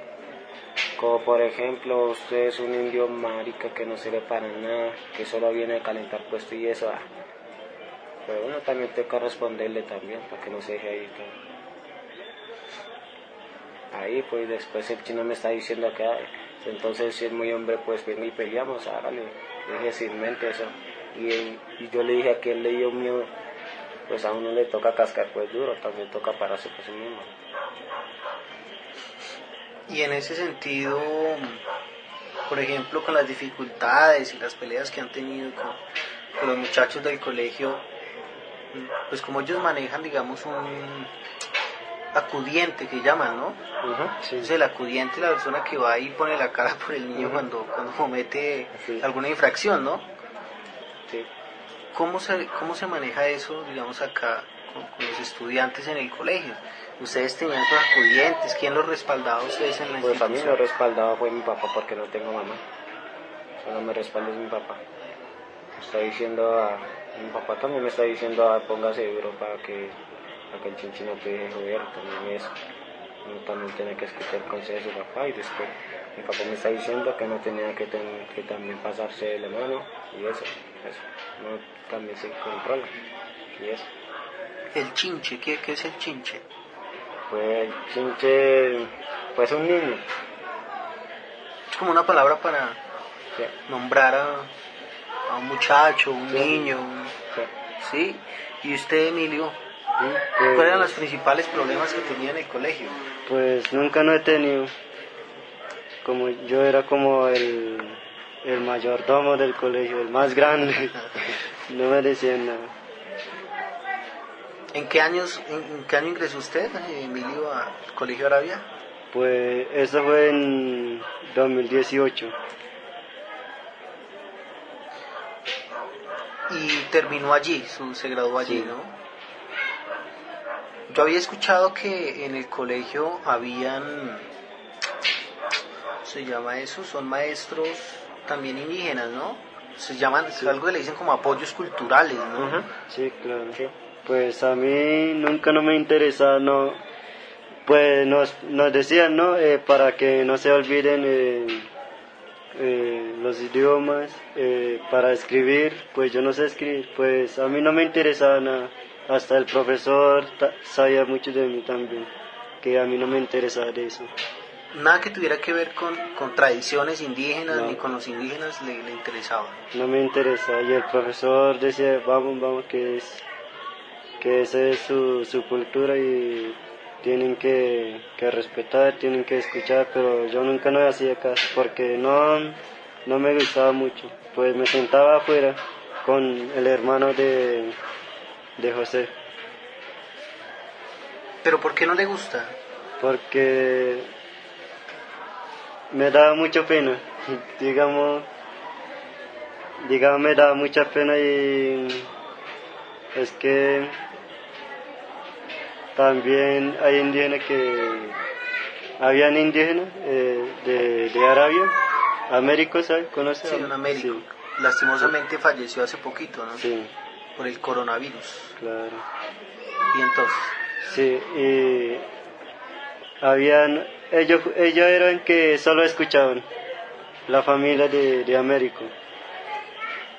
Como por ejemplo, usted es un indio marica que no sirve para nada, que solo viene a calentar puesto y eso. Ah. Pero uno también que responderle también, para que no se deje ahí todo. Ahí pues después el chino me está diciendo que entonces si es muy hombre pues ven y peleamos, hágale. Le dije sin mente eso. Y, y yo le dije a que él le dio miedo pues a uno le toca cascar pues duro, también toca pararse por sí mismo. Y en ese sentido, por ejemplo, con las dificultades y las peleas que han tenido con, los muchachos del colegio, pues como ellos manejan, digamos, un acudiente que llaman, ¿no? Entonces el acudiente es la persona que va y pone la cara por el niño cuando, cuando comete alguna infracción, ¿no? ¿Cómo se, cómo se maneja eso, digamos, acá con, los estudiantes en el colegio? ¿Ustedes tenían sus acudientes? ¿Quién los respaldaba ustedes en la Pues a mí lo respaldaba fue mi papá porque no tengo mamá. Solo me respalda es mi papá. está diciendo a... Mi papá también me está diciendo a póngase duro para que, para que el chinchino te deje joder, también eso. Uno también tiene que escuchar el consejo de su papá y después mi papá me está diciendo que no tenía que, que también pasarse de la mano y eso, eso. No, también se controla y eso. ¿El chinche? ¿Qué, qué es el chinche? Pues el chinche, pues un niño. Es como una palabra para nombrar a, a, un muchacho, un niño. Sí. ¿Y usted, Emilio? ¿Cuáles eran pues los principales problemas que tenía en el colegio? Pues nunca no he tenido. Como yo era como el, el mayordomo del colegio, el más grande, no me decían nada. ¿En qué años, en, en qué año ingresó usted, eh, Emilio, al Colegio Arabia? Pues eso fue en 2018. Y terminó allí, su- se graduó allí, Sí. ¿no? Yo había escuchado que en el colegio habían, ¿cómo se llama eso? Son maestros también indígenas, ¿no? Se llaman, algo que le dicen como apoyos culturales, ¿no? Sí, claro. Pues a mí nunca no me interesa, no. Pues nos, nos decían, ¿no? Eh, para que no se olviden eh, eh, los idiomas, para escribir, pues yo no sé escribir, pues a mí no me interesaba nada. Hasta el profesor sabía mucho de mí también, que a mí no me interesaba eso. Nada que tuviera que ver con, con tradiciones indígenas No. ni con los indígenas le, le interesaba. no me interesa y el profesor decía vamos vamos que es que esa es su, su cultura y tienen que, que respetar tienen que escuchar pero yo nunca no hacía caso porque no no me gustaba mucho pues me sentaba afuera con el hermano de de José ¿Pero por qué no le gusta? porque me daba mucha pena, digamos, digamos me daba mucha pena y es que también hay indígenas que, habían indígenas eh, de, de Arabia, Américo, ¿sabes? ¿Conoces? Sí, un Américo. Sí, Lastimosamente falleció hace poquito, ¿no? sí, Por el coronavirus. claro. Y entonces, Sí, y habían, ellos, ellos eran que solo escuchaban, la familia de, de Américo.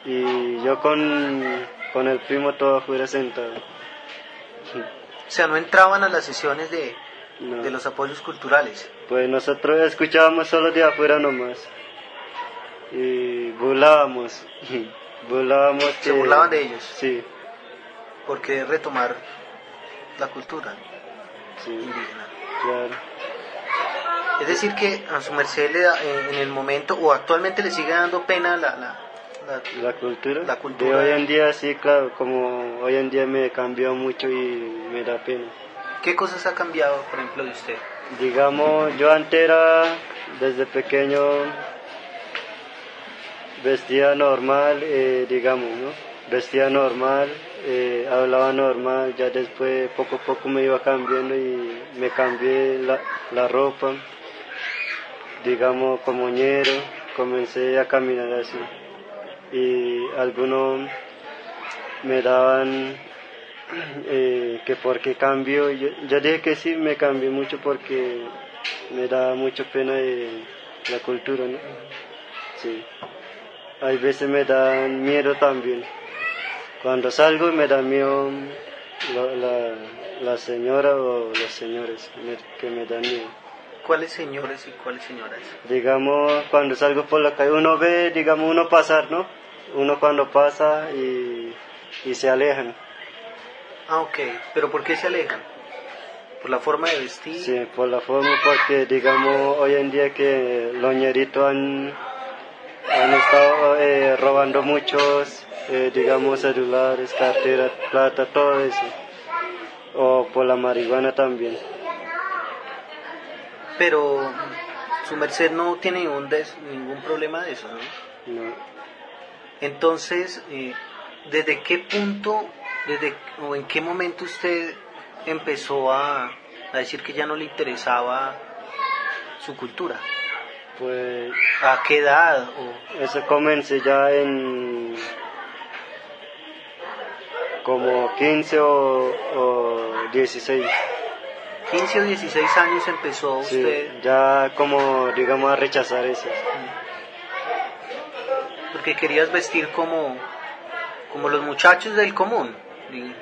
Y yo con, con el primo todo afuera sentado. o sea, no entraban a las sesiones de, No. de los apoyos culturales. Pues nosotros escuchábamos solo de afuera nomás. Y burlábamos. burlábamos Se burlaban de ellos. Sí, porque retomar la cultura sí, indígena. claro. Es decir, que a su merced le da, eh, en el momento, o actualmente le sigue dando pena la, la, la- La cultura. La cultura. De hoy en día sí, claro, como hoy en día me cambió mucho y me da pena. ¿Qué cosas ha cambiado, por ejemplo, de usted? Digamos, yo antes era, desde pequeño, vestía normal, eh, digamos, ¿no? Vestía normal, eh, hablaba normal, ya después poco a poco me iba cambiando y me cambié la, la ropa, digamos, como ñero, comencé a caminar así. Y algunos me daban eh, que por qué cambio, yo, yo dije que sí, me cambié mucho porque me da mucha pena la cultura, ¿no? Sí. Hay veces me dan miedo también. Cuando salgo me da miedo la, la, señora o los señores me- que me dan miedo. ¿Cuáles señores y cuáles señoras? Digamos, cuando salgo por la calle, uno ve, digamos, uno pasar, ¿no? Uno cuando pasa y, y se alejan. Ah, ok. ¿Pero por qué se alejan? ¿Por la forma de vestir? Sí, por la forma, porque digamos hoy en día que los ñeritos han, han estado eh, robando muchos, eh, digamos, celulares, carteras, plata, todo eso. O por la marihuana también. Pero su merced no tiene ningún, des- ningún problema de eso, ¿no? No. Entonces, eh, ¿desde qué punto, desde o en qué momento usted empezó a, a decir que ya no le interesaba su cultura? Pues ¿A qué edad? O, eso comencé ya en como 15 o, o 16. 15 o 16 años empezó Sí, usted, ya como digamos a rechazar eso. porque querías vestir como, como los muchachos del común, y-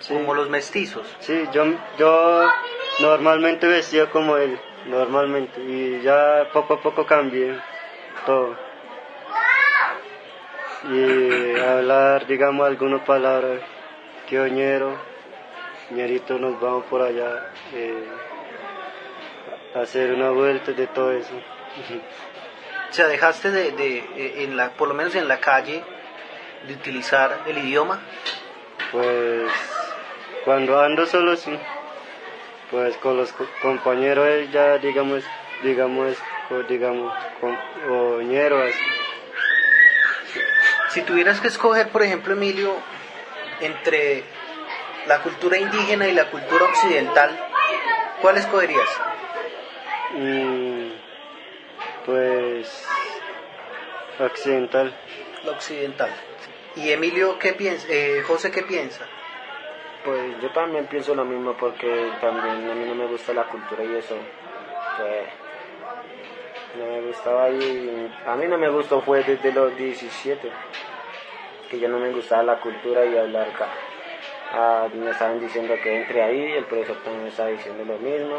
Sí. como los mestizos. Sí, yo, yo normalmente vestía como él, normalmente, y ya poco a poco cambié todo. Y hablar, digamos, algunas palabras, que nos vamos por allá, eh, a hacer una vuelta de todo eso. O sea, dejaste de, de, eh, en la, por lo menos en la calle, de utilizar el idioma. Pues cuando ando solo sí. Pues con los compañeros ya digamos, digamos, digamos, compañeros. Si tuvieras que escoger, por ejemplo, Emilio, entre la cultura indígena y la cultura occidental, ¿cuál escogerías? Mm, pues occidental. La occidental. ¿Y Emilio qué piensa? Eh, José qué piensa? Pues yo también pienso lo mismo porque también a mí no me gusta la cultura y eso. Pues, no me gustaba y a mí no me gustó fue desde los 17 que ya no me gustaba la cultura y hablar acá. Ah, me estaban diciendo que entre ahí, el profesor también me estaba diciendo lo mismo,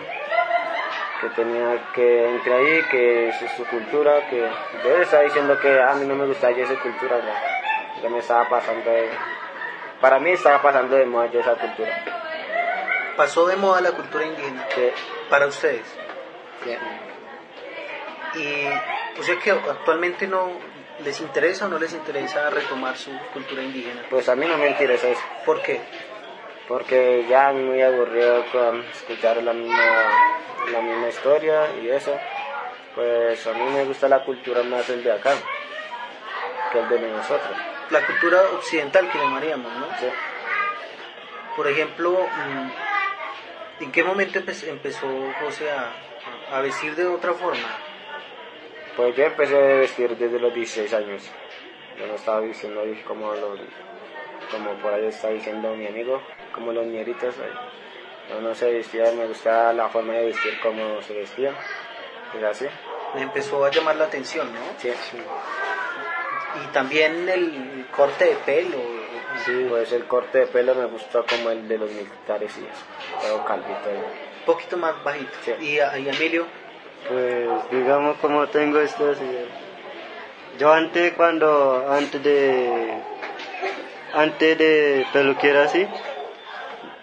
que tenía que entre ahí, que es su cultura, que yo estaba diciendo que a mí no me gustaba ya esa cultura, ya, me estaba pasando, de, para mí estaba pasando de moda ya esa cultura. ¿Pasó de moda la cultura indígena? Sí. ¿Para ustedes? Sí. Y o sea que actualmente no les interesa o no les interesa retomar su cultura indígena. Pues a mí no me interesa eso. ¿Por qué? Porque ya muy aburrido con escuchar la misma, la misma historia y eso. Pues a mí me gusta la cultura más el de acá que el de nosotros. La cultura occidental que llamaríamos, ¿no? Sí. Por ejemplo, mm, ¿en qué momento empezó José a, a vestir de otra forma? Pues yo empecé a vestir desde los 16 años. Yo no estaba diciendo como, como por ahí está diciendo mi amigo, como los ñeritos. Yo no se vestía, me gustaba la forma de vestir como se vestía. Es así. Me empezó a llamar la atención, ¿no? Sí. Y también el corte de pelo. Sí, pues el corte de pelo me gustó como el de los militares y eso. Calvito. Un poquito más bajito. Sí. ¿Y, y Emilio? Pues digamos como tengo esto así. Yo antes cuando, antes de, antes de peluquear así,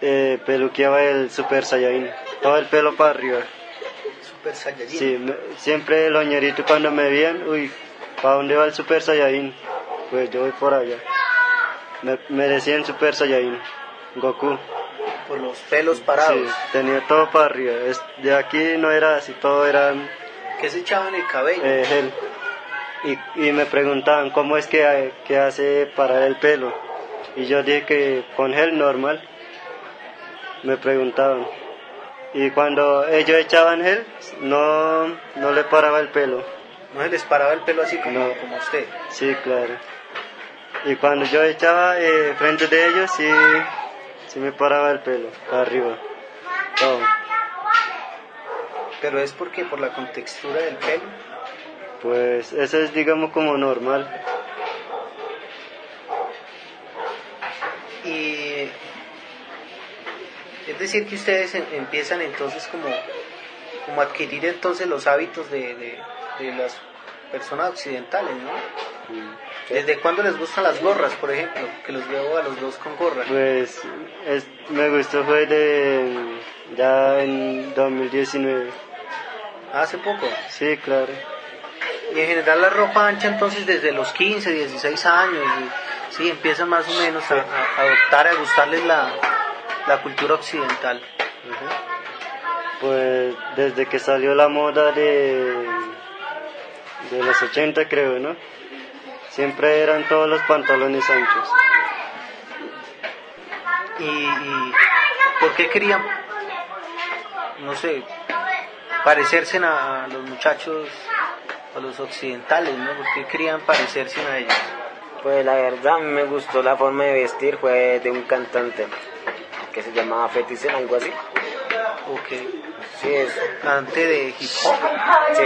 eh, peluqueaba el Super Saiyajin, todo el pelo para arriba. Super Saiyajin. Sí, me, siempre los ñeritos cuando me veían, uy, ¿para dónde va el Super Saiyajin? Pues yo voy por allá. Me, me decían Super Saiyajin, Goku. Por los pelos parados. Sí, tenía todo para arriba. Es, de aquí no era así, todo era ¿Qué se echaba en el cabello? eh, gel. Y, y me preguntaban cómo es que, que hace para el pelo. Y yo dije que con gel normal. Me preguntaban. Y cuando ellos echaban gel, no, no le paraba el pelo. ¿No se les paraba el pelo así como, No. como a usted? Sí, claro. Y cuando yo echaba eh, frente de ellos, sí, sí me paraba el pelo, para arriba. Todo. Pero es porque por la contextura del pelo. Pues eso es, digamos, como normal. Y es decir que ustedes em- empiezan entonces como, como a adquirir entonces los hábitos de, de, de las personas occidentales, ¿no? ¿Desde cuándo les gustan las gorras, por ejemplo? Que los veo a los dos con gorra. Pues es- me gustó fue de ya en 2019. Hace poco. Sí, claro. Y en general la ropa ancha entonces desde los 15, 16 años, y, sí, empiezan más o menos a, a adoptar, a gustarles la, la cultura occidental. Pues desde que salió la moda de, de los 80 creo, ¿no? Siempre eran todos los pantalones anchos. Y, y ¿por qué querían, no sé, parecerse a los muchachos, a los occidentales, ¿no? ¿Por qué querían parecerse a ellos? Pues la verdad a mí me gustó la forma de vestir, fue de un cantante que se llamaba Feticen, algo así. Ok. Sí, es, Cantante de hip hop, sí,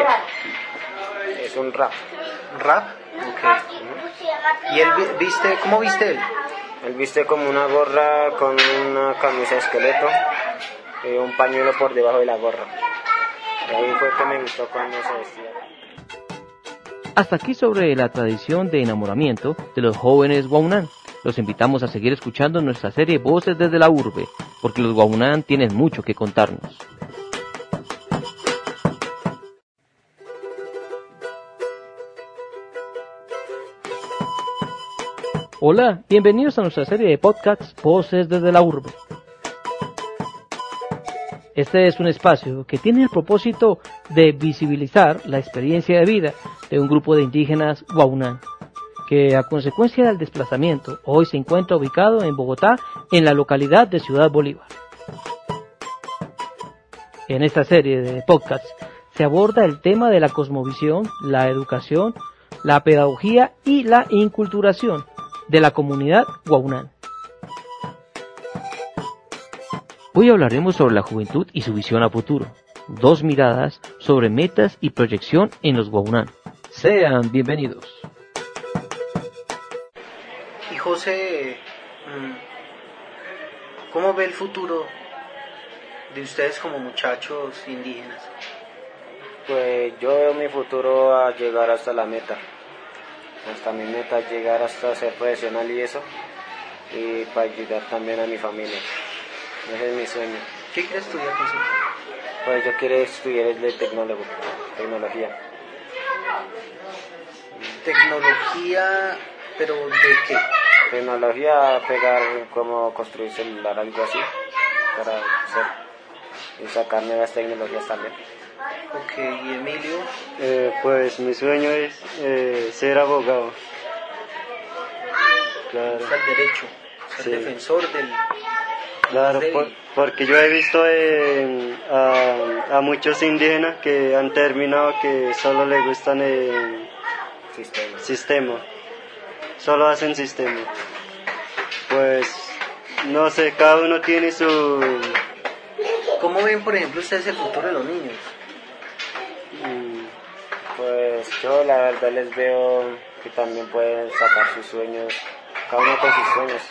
es un rap. rap, ok. ¿Y él vi- viste, cómo viste él? Él viste como una gorra con una camisa de esqueleto y un pañuelo por debajo de la gorra. Y ahí fue que me gustó cuando se vestía. Hasta aquí sobre la tradición de enamoramiento de los jóvenes Guaunán. Los invitamos a seguir escuchando nuestra serie Voces desde la Urbe, porque los Guaunán tienen mucho que contarnos. Hola, bienvenidos a nuestra serie de podcasts Voces desde la Urbe. Este es un espacio que tiene el propósito de visibilizar la experiencia de vida de un grupo de indígenas guaunán, que a consecuencia del desplazamiento hoy se encuentra ubicado en Bogotá, en la localidad de Ciudad Bolívar. En esta serie de podcasts se aborda el tema de la cosmovisión, la educación, la pedagogía y la inculturación de la comunidad guaunán. Hoy hablaremos sobre la juventud y su visión a futuro. Dos miradas sobre metas y proyección en los Guaunán. Sean bienvenidos. Y José, mm, ¿cómo ve el futuro de ustedes como muchachos indígenas? Pues yo veo mi futuro a llegar hasta la meta. Hasta mi meta llegar hasta ser profesional y eso. Y para ayudar también a mi familia. Ese es mi sueño. ¿Qué quieres estudiar, José? Pues yo quiero estudiar el de tecnólogo, tecnología. Tecnología, pero ¿de qué? Tecnología, pegar como construir celular, algo así, para hacer y sacar nuevas tecnologías también. Ok, y Emilio, Eh, pues mi sueño es eh, ser abogado. Claro, el derecho, ser Sí. defensor del... claro, por- porque yo he visto a muchos indígenas que han terminado que solo les gustan el Sistema. sistema, solo hacen sistema. Pues no sé, cada uno tiene su ¿Cómo ven, por ejemplo, ustedes el futuro de los niños? Pues yo la verdad les veo que también pueden sacar sus sueños, cada uno con sus sueños.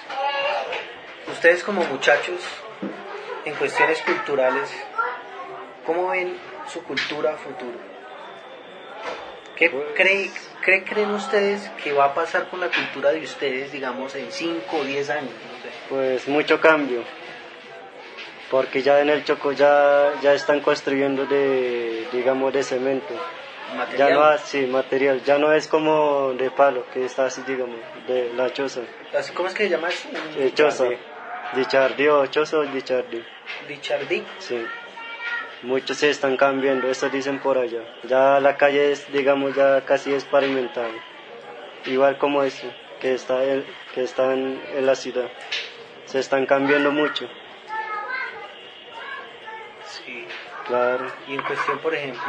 Ustedes como muchachos, en cuestiones culturales, ¿cómo ven su cultura a futuro? ¿Qué cree- cree- creen ustedes que va a pasar con la cultura de ustedes, digamos, en 5 o 10 años? No sé. pues mucho cambio. Porque ya en el Choco ya, ya están construyendo de, digamos, de cemento. Ya Material. no así material, ya no es como de palo, que está así, digamos, de la choza. ¿Cómo es que se llama eso? Eh, choza. Dichardi o choza o dichardi. Dichardic. Sí. Muchos se están cambiando, eso dicen por allá. Ya la calle es, digamos, ya casi es pavimentada. Igual como eso, que está en, que está en, en la ciudad. Se están cambiando mucho, Sí. claro. Y en cuestión, por ejemplo,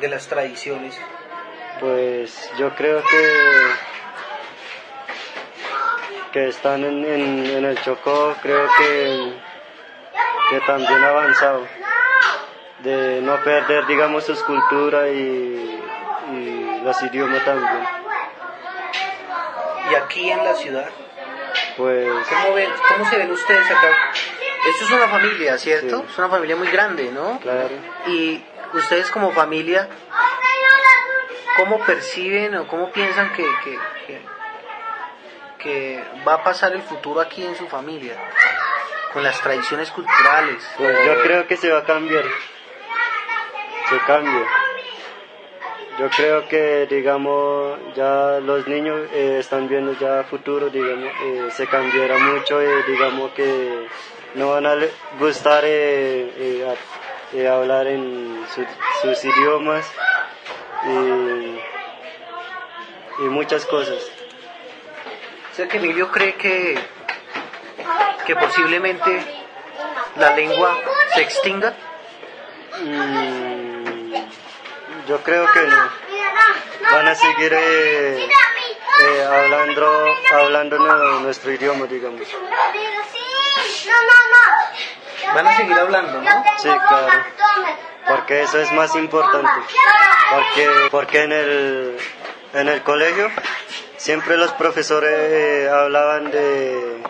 de las tradiciones, Pues yo creo que que están en, en, en el Chocó, creo que, que también ha avanzado de no perder, digamos, sus culturas y, y los idiomas también. y aquí en la ciudad, Pues ¿cómo, ven, cómo se ven ustedes acá? Esto es una familia, ¿cierto? Sí. Es una familia muy grande, ¿no? claro, Y ustedes como familia, ¿cómo perciben o cómo piensan que, que, va a pasar el futuro aquí en su familia? Con las tradiciones culturales. pues yo creo que se va a cambiar, se cambia. Yo creo que, digamos, ya los niños eh, están viendo ya futuro, digamos, eh, se cambiará mucho, eh, digamos que no van a gustar eh, hablar en su- sus idiomas y, y muchas cosas. O sea que Emilio cree que, que posiblemente la lengua se extinga. Mm, yo creo que no. Van a seguir eh, eh, hablando, hablando nu- nuestro idioma, digamos. Van a seguir hablando, ¿no? Sí, claro. Porque eso es más importante. Porque, porque en, el, en el colegio siempre los profesores eh, hablaban de,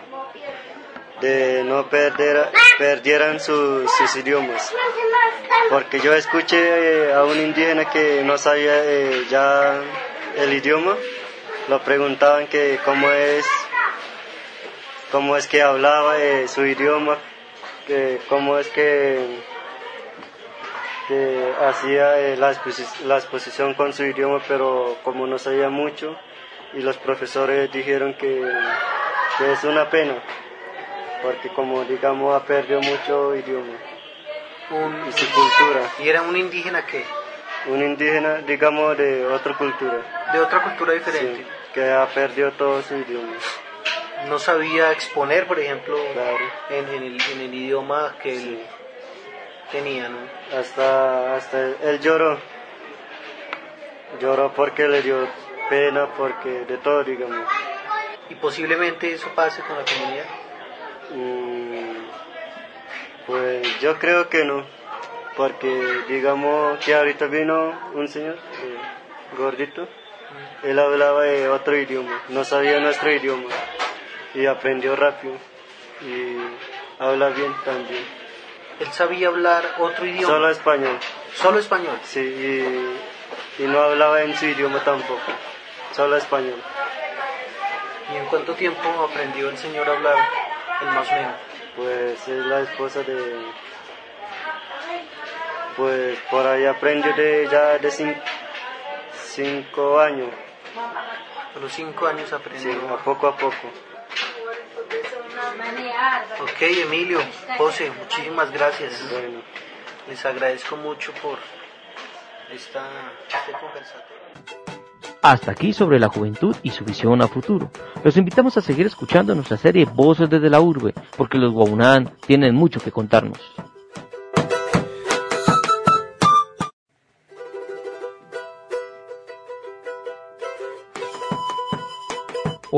de no perder, perdieran sus, sus idiomas. Porque yo escuché eh, a un indígena que no sabía eh, ya el idioma, lo preguntaban que cómo es, cómo es que hablaba su idioma, que cómo es que, que hacía eh, la, exposi- la exposición con su idioma, pero como no sabía mucho, y los profesores dijeron que, que es una pena, porque como digamos ha perdido mucho idioma Un, y su cultura. ¿Y era un indígena qué? Un indígena, digamos, de otra cultura, De otra cultura diferente. sí, que ha perdido todo su idioma. No sabía exponer, por ejemplo, Claro. en, en el, en el idioma que él Sí. tenía, ¿no? Hasta, hasta él lloró. Lloró porque le dio pena, porque de todo, digamos. Y posiblemente eso pase con la comunidad. Mm, Pues yo creo que no, porque digamos que ahorita vino un señor eh, gordito, él hablaba de otro idioma, no sabía nuestro idioma y aprendió rápido y habla bien también, Él sabía hablar otro idioma. solo español, Solo español. sí, y, y no hablaba en su idioma tampoco, solo español. ¿Y en cuánto tiempo aprendió el señor a hablar el más menos? Pues es la esposa de... Pues por ahí aprendió de ya de cin- cinco años, A los cinco años sí, aprendió. a poco a poco. Ok, Emilio, José, muchísimas gracias. Bueno, Les agradezco mucho por esta, este conversatorio. Hasta aquí sobre la juventud y su visión a futuro. Los invitamos a seguir escuchando nuestra serie Voces desde la Urbe, porque los Guaunán tienen mucho que contarnos.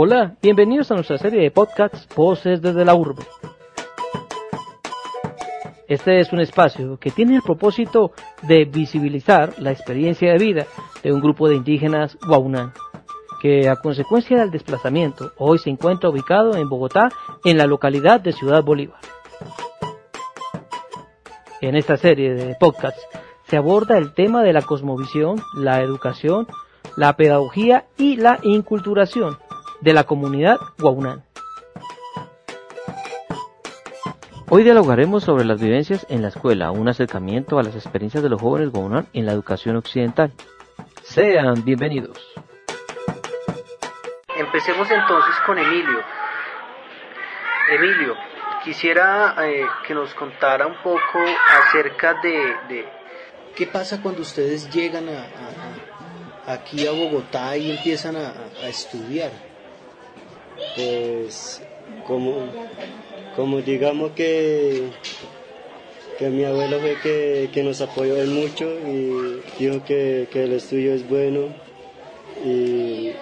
Hola, bienvenidos a nuestra serie de podcasts Voces desde la Urbe. Este es un espacio que tiene el propósito de visibilizar la experiencia de vida de un grupo de indígenas Guaunán, que a consecuencia del desplazamiento hoy se encuentra ubicado en Bogotá, en la localidad de Ciudad Bolívar. En esta serie de podcasts se aborda el tema de la cosmovisión, la educación, la pedagogía y la inculturación de la comunidad Guaunán. Hoy dialogaremos sobre las vivencias en la escuela, un acercamiento a las experiencias de los jóvenes Guaunán en la educación occidental. Sean bienvenidos. Empecemos entonces con Emilio. Emilio, quisiera eh, que nos contara un poco acerca de, qué pasa cuando ustedes llegan aquí a Bogotá y empiezan a estudiar. Pues como, como digamos que, que mi abuelo fue que, que nos apoyó él mucho y dijo que, que el estudio es bueno y,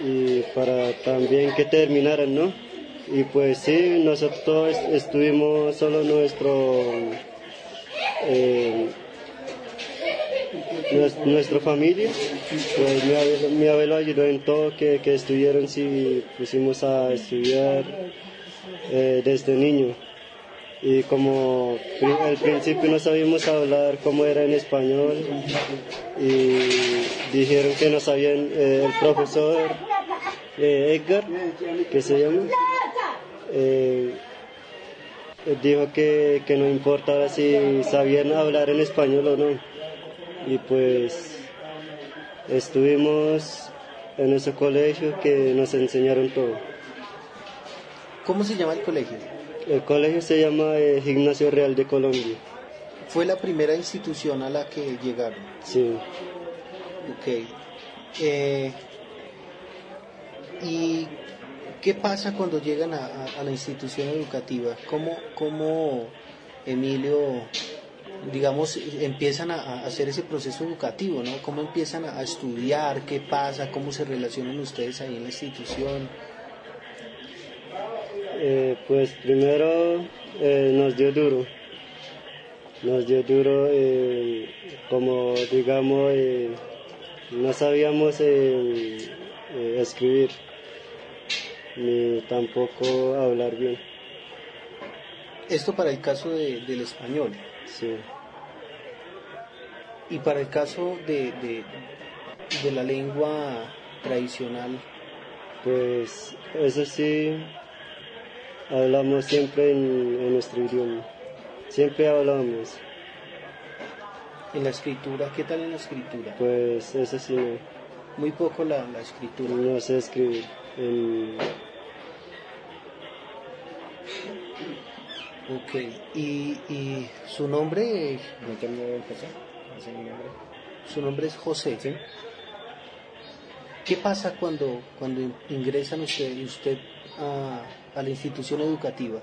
y para también que terminaran, ¿no? Y pues sí, nosotros estuvimos solo nuestro... eh, nuestra familia, pues mi abuelo, ayudó en todo que, que estuvieron, si pusimos a estudiar eh, desde niño. Y como al principio no sabíamos hablar cómo era en español, y dijeron que no sabían eh, el profesor eh, Edgar, que se llama, dijo que, que no importaba si sabían hablar en español o no y pues estuvimos en ese colegio que nos enseñaron todo. ¿Cómo se llama el colegio? El colegio se llama eh, Gimnasio Real de Colombia. Fue la primera institución a la que llegaron. Sí. Ok. Eh, ¿Y qué pasa cuando llegan a, a- a la institución educativa? ¿Cómo, cómo Emilio, digamos, empiezan a, hacer ese proceso educativo? ¿no? ¿Cómo empiezan a, estudiar? ¿Qué pasa? ¿Cómo se relacionan ustedes ahí en la institución? Eh, pues primero eh, nos dio duro. Nos dio duro eh, como digamos eh, no sabíamos escribir ni tampoco hablar bien. Esto para el caso de- del español. Sí. Y para el caso de, de, la lengua tradicional. Pues eso sí, hablamos siempre en, nuestro idioma, siempre hablamos. ¿En la escritura? ¿Qué tal en la escritura? Pues eso sí. Muy poco la, la escritura. No sé escribir. En... Ok, ¿Y, ¿y su nombre? Me llamo José. Su nombre es José. ¿Qué pasa cuando, cuando ingresan usted, usted a, la institución educativa?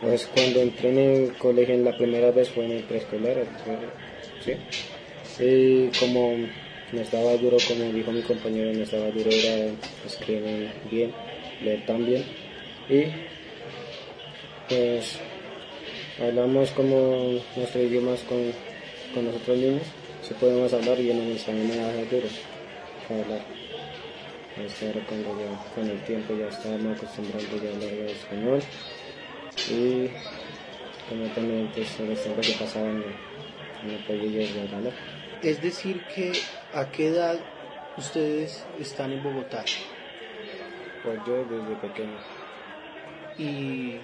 Pues cuando entré en el colegio en la primera vez fue en el preescolar, ¿sí? Y como no estaba duro, como dijo mi compañero, no estaba duro, era escribir bien, leer también. Y pues hablamos como nuestro idioma con, con los otros niños, si podemos hablar y en el español me da duro para hablar. Ahora cuando ya con el tiempo ya estábamos acostumbrados ya a hablar en español y como también pues los que pasaban no, no podía yo hablar. Es decir, que a qué edad ustedes están en Bogotá Pues yo desde pequeño. y,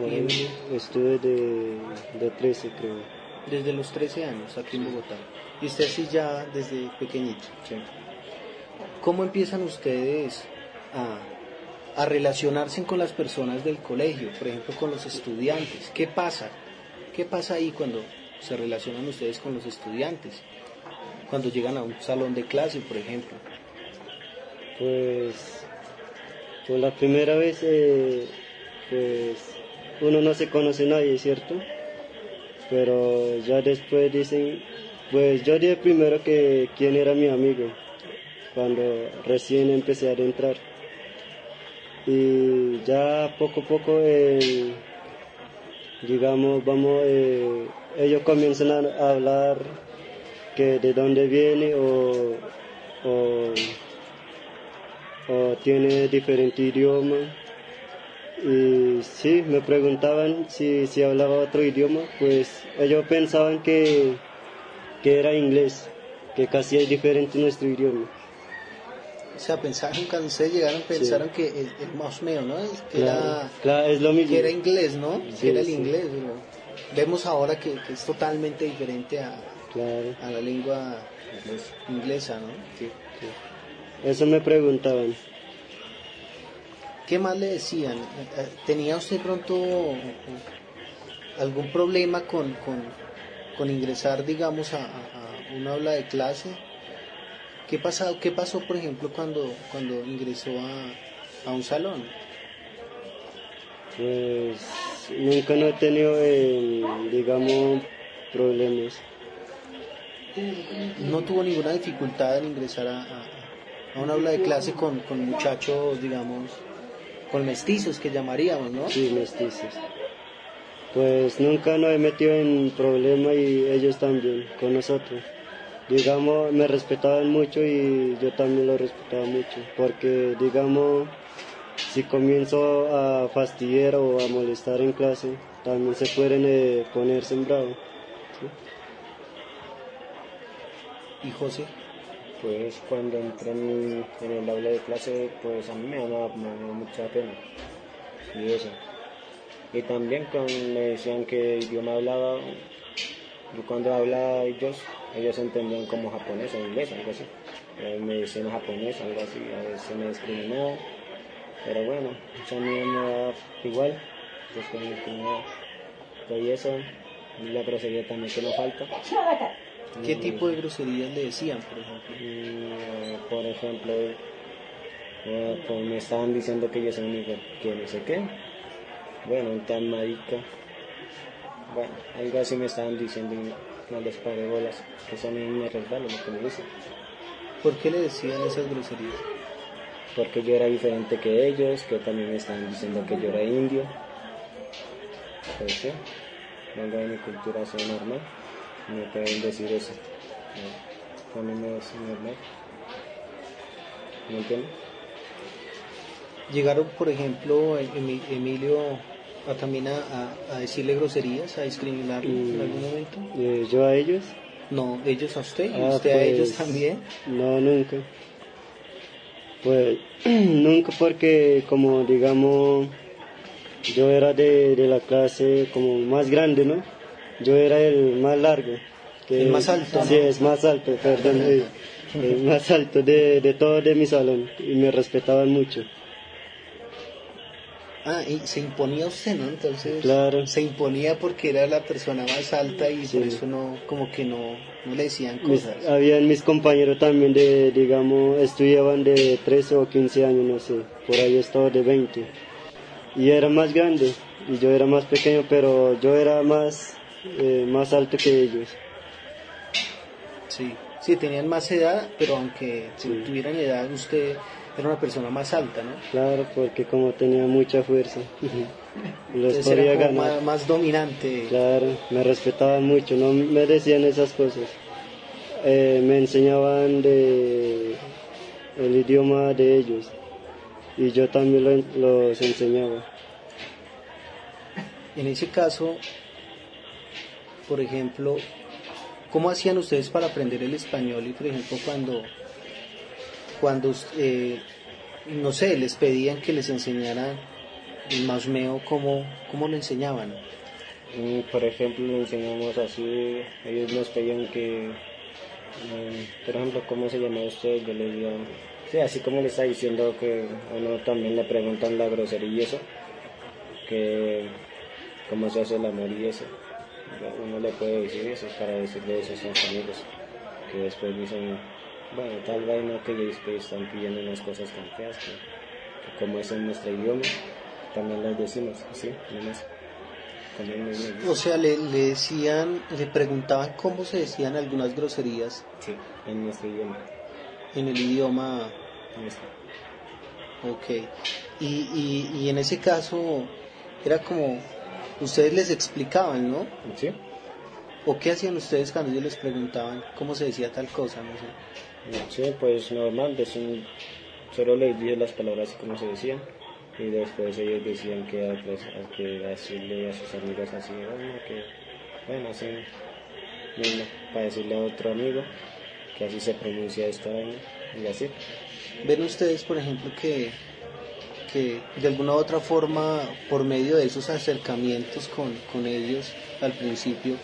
y estuve de, de 13 creo. Desde los 13 años aquí en Bogotá. Y usted sí ya desde pequeñito. Sí. ¿Cómo empiezan ustedes a, a relacionarse con las personas del colegio, por ejemplo con los estudiantes? ¿Qué pasa? ¿Qué pasa ahí cuando se relacionan ustedes con los estudiantes? Cuando llegan a un salón de clase, por ejemplo. Pues, por la primera vez, eh, pues, uno no se conoce a nadie, ¿cierto? Pero ya después dicen, pues yo dije primero que quién era mi amigo, cuando recién empecé a entrar. Y ya poco a poco, eh, digamos, vamos, eh, ellos comienzan a hablar que de dónde viene o, o o tiene diferente idioma. Y sí, me preguntaban si, si hablaba otro idioma, pues ellos pensaban que, que era inglés, que casi es diferente nuestro idioma. O sea, pensaron, cuando ustedes llegaron, pensaron que el, el más mío, ¿no? Que, Claro, era, claro, es lo mismo. que era inglés, ¿no? Sí, que era el sí. inglés. pero Vemos ahora que, que es totalmente diferente a, Claro, a la lengua inglesa, ¿no? eso me preguntaban. ¿Qué más le decían? Eh, ¿Tenía usted pronto algún problema con, con, con ingresar, digamos, a, a- una aula de clase? ¿Qué, pasado, ¿Qué pasó, por ejemplo, cuando, cuando ingresó a, a un salón? Pues nunca no he tenido, eh, digamos, problemas. ¿No tuvo ninguna dificultad en ingresar a, a- a una aula de clase con, con muchachos, digamos, con mestizos que llamaríamos, ¿no? Sí, mestizos. Pues nunca nos he metido en problemas y ellos también con nosotros. Digamos, me respetaban mucho y yo también lo respetaba mucho. Porque, digamos, si comienzo a fastidiar o a molestar en clase, también se pueden eh, ponerse en bravo. Y José, Pues cuando entré en, el aula de clase, pues a mí me daba, me daba mucha pena. Y eso. Y también cuando me decían qué idioma hablaba, yo cuando hablaba ellos, ellos entendían como japonés o inglés, algo así. Eh, me decían japonés, algo así, a veces me discriminaba. Pero bueno, eso a mí me da igual, después me discriminaba. Y eso, la grosería también que no falta. ¿Qué Mm. tipo de groserías le decían, por ejemplo? Mm, por ejemplo, eh, pues me estaban diciendo que yo soy un hijo que no sé qué. Bueno, un tan marica. Bueno, algo así me estaban diciendo y no les paré bolas. Que eso a mí me resbala lo que me dicen. ¿Por qué le decían esas groserías? Porque yo era diferente que ellos, que también me estaban diciendo que yo era indio. Pues sí, vengo de mi cultura, soy normal. Me pueden decir eso. No, me es normal. ¿Me entiendes? Llegaron, por ejemplo, Emi- Emilio a también a, decirle groserías, a discriminarlo en Mm. algún momento. Eh, ¿Yo a ellos? No, ellos a usted, y Ah, usted a ellos pues, también. No, nunca. Pues nunca porque como digamos yo era de, de la clase como más grande, ¿no? Yo era el más largo. que- El más alto, Sí, ¿no? es más alto, perdón. el más alto de, de todo de mi salón y me respetaban mucho. Ah, y se imponía usted, ¿no? Entonces, Claro. se imponía porque era la persona más alta y por Sí. eso no, como que no, no le decían Mis- cosas. habían mis compañeros también de, digamos, estudiaban de 13 o 15 años, no sé, por ahí estaba de 20. Y era más grande, y yo era más pequeño, pero yo era más, eh, más alto que ellos. Sí, sí, tenían más edad, pero aunque Sí. tuvieran edad, usted era una persona más alta, ¿no? Claro, porque como tenía mucha fuerza, los Entonces podía era ganar. más, más dominante. Claro, me respetaban mucho, no me decían esas cosas. Eh, me enseñaban de el idioma de ellos y yo también lo- los enseñaba. En ese caso, por ejemplo, ¿cómo hacían ustedes para aprender el español? Y por ejemplo, cuando, cuando eh, no sé, les pedían que les enseñaran el masmeo, ¿cómo, cómo lo enseñaban? Por ejemplo, le enseñamos así, ellos nos pedían que, mm, por ejemplo, ¿cómo se llama usted? Yo le digo, sí, así como le está diciendo que uno también le preguntan la grosería y eso, que cómo se hace el amor y eso. Uno le puede decir eso para decirle eso a sus amigos, que después dicen, bueno, tal vez no que después están pidiendo unas cosas tan feas, que, que como es en nuestro idioma, también las decimos, así, nomás. O sea, le, le decían, le preguntaban cómo se decían algunas groserías Sí, en nuestro idioma. en el idioma Nuestro. Ok. Y, y, y en ese caso era como, ustedes les explicaban, ¿no? Sí, ¿O qué hacían ustedes cuando ellos les preguntaban cómo se decía tal cosa? No sé. sí, pues normal, decían- solo les dije las palabras así como se decían y después ellos decían que, pues, a- que decirle a sus amigos así, bueno, que, bueno, así mismo, para decirle a otro amigo que así se pronuncia esta vaina y así. ¿Ven ustedes, por ejemplo, que, que de alguna u otra forma, por medio de esos acercamientos con, con ellos al principio,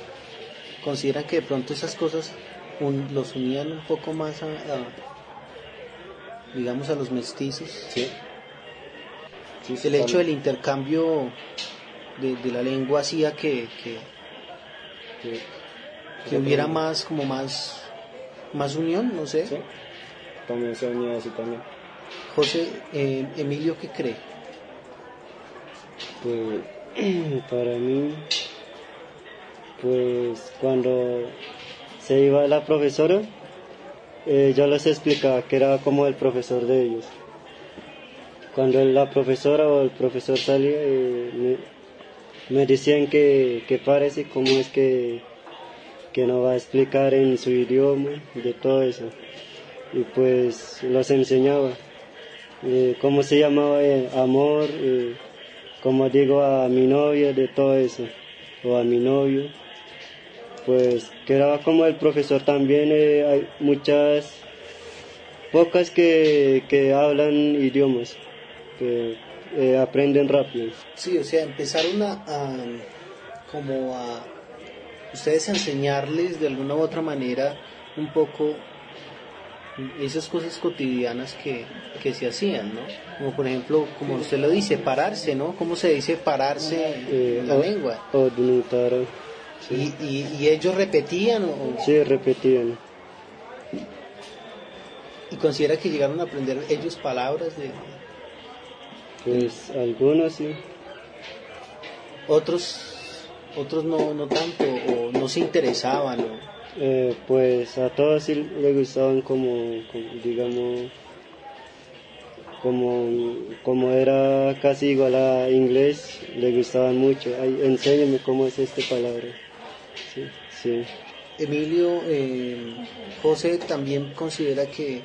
consideran que de pronto esas cosas un- los unían un poco más a, a, digamos, a los mestizos? Sí. Sí, el hecho del intercambio de, de la lengua hacía que, que hubiera más como más más unión no sé Sí, también se unía así también. José eh, Emilio qué cree Pues para mí, pues cuando se iba la profesora, eh, yo les explicaba que era como el profesor de ellos. Cuando la profesora o el profesor salía, eh, me, decían que, que parece cómo es que, que nos va a explicar en su idioma, de todo eso. Y pues los enseñaba. Eh, cómo se llamaba amor, eh, como digo a mi novia, de todo eso, o a mi novio. Pues quedaba como el profesor también, eh, hay muchas, pocas que, que hablan idiomas, que eh, aprenden rápido. sí o sea empezaron a, a como a ustedes a enseñarles de alguna u otra manera un poco esas cosas cotidianas que, que se hacían, ¿no? Como por ejemplo, como usted lo dice, pararse, ¿no? ¿Cómo se dice pararse Eh, en la o- lengua? O. Y, y, y ellos repetían o, Sí, repetían. y considera que llegaron a aprender ellos palabras de Pues algunos sí. otros otros no, no tanto o no se interesaban Eh, pues a todos sí le gustaban como, digamos, como, como era casi igual a inglés, le gustaban mucho. Ay, enséñame cómo es esta palabra. Sí, sí. Emilio eh, José también considera que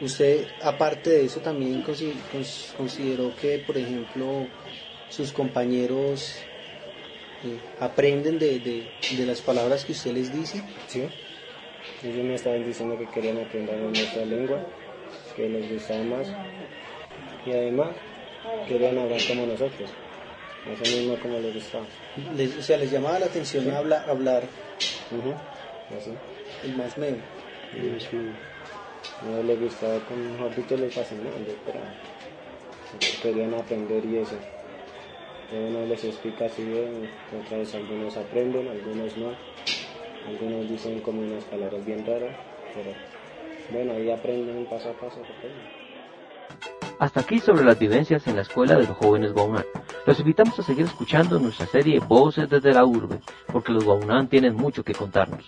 usted aparte de eso también consi- cons- consideró que por ejemplo sus compañeros aprenden de, de, de las palabras que usted les dice Sí. Ellos me estaban diciendo que querían aprender nuestra lengua, que les gustaba más. Y además querían hablar como nosotros. Eso mismo como les gustaba. Les- o sea les llamaba la atención habla- hablar Así. el más medio Sí. No les gustaba, con mejor dicho, les fascinaba. Pero querían aprender y eso. Uno les explica así bien, otra vez algunos aprenden, algunos no. Algunos dicen como unas palabras bien raras, pero bueno, ahí aprenden paso a paso. Hasta aquí sobre las vivencias en la escuela de los jóvenes Guaunán. Los invitamos a seguir escuchando nuestra serie Voces desde la Urbe, porque los Guaunán tienen mucho que contarnos.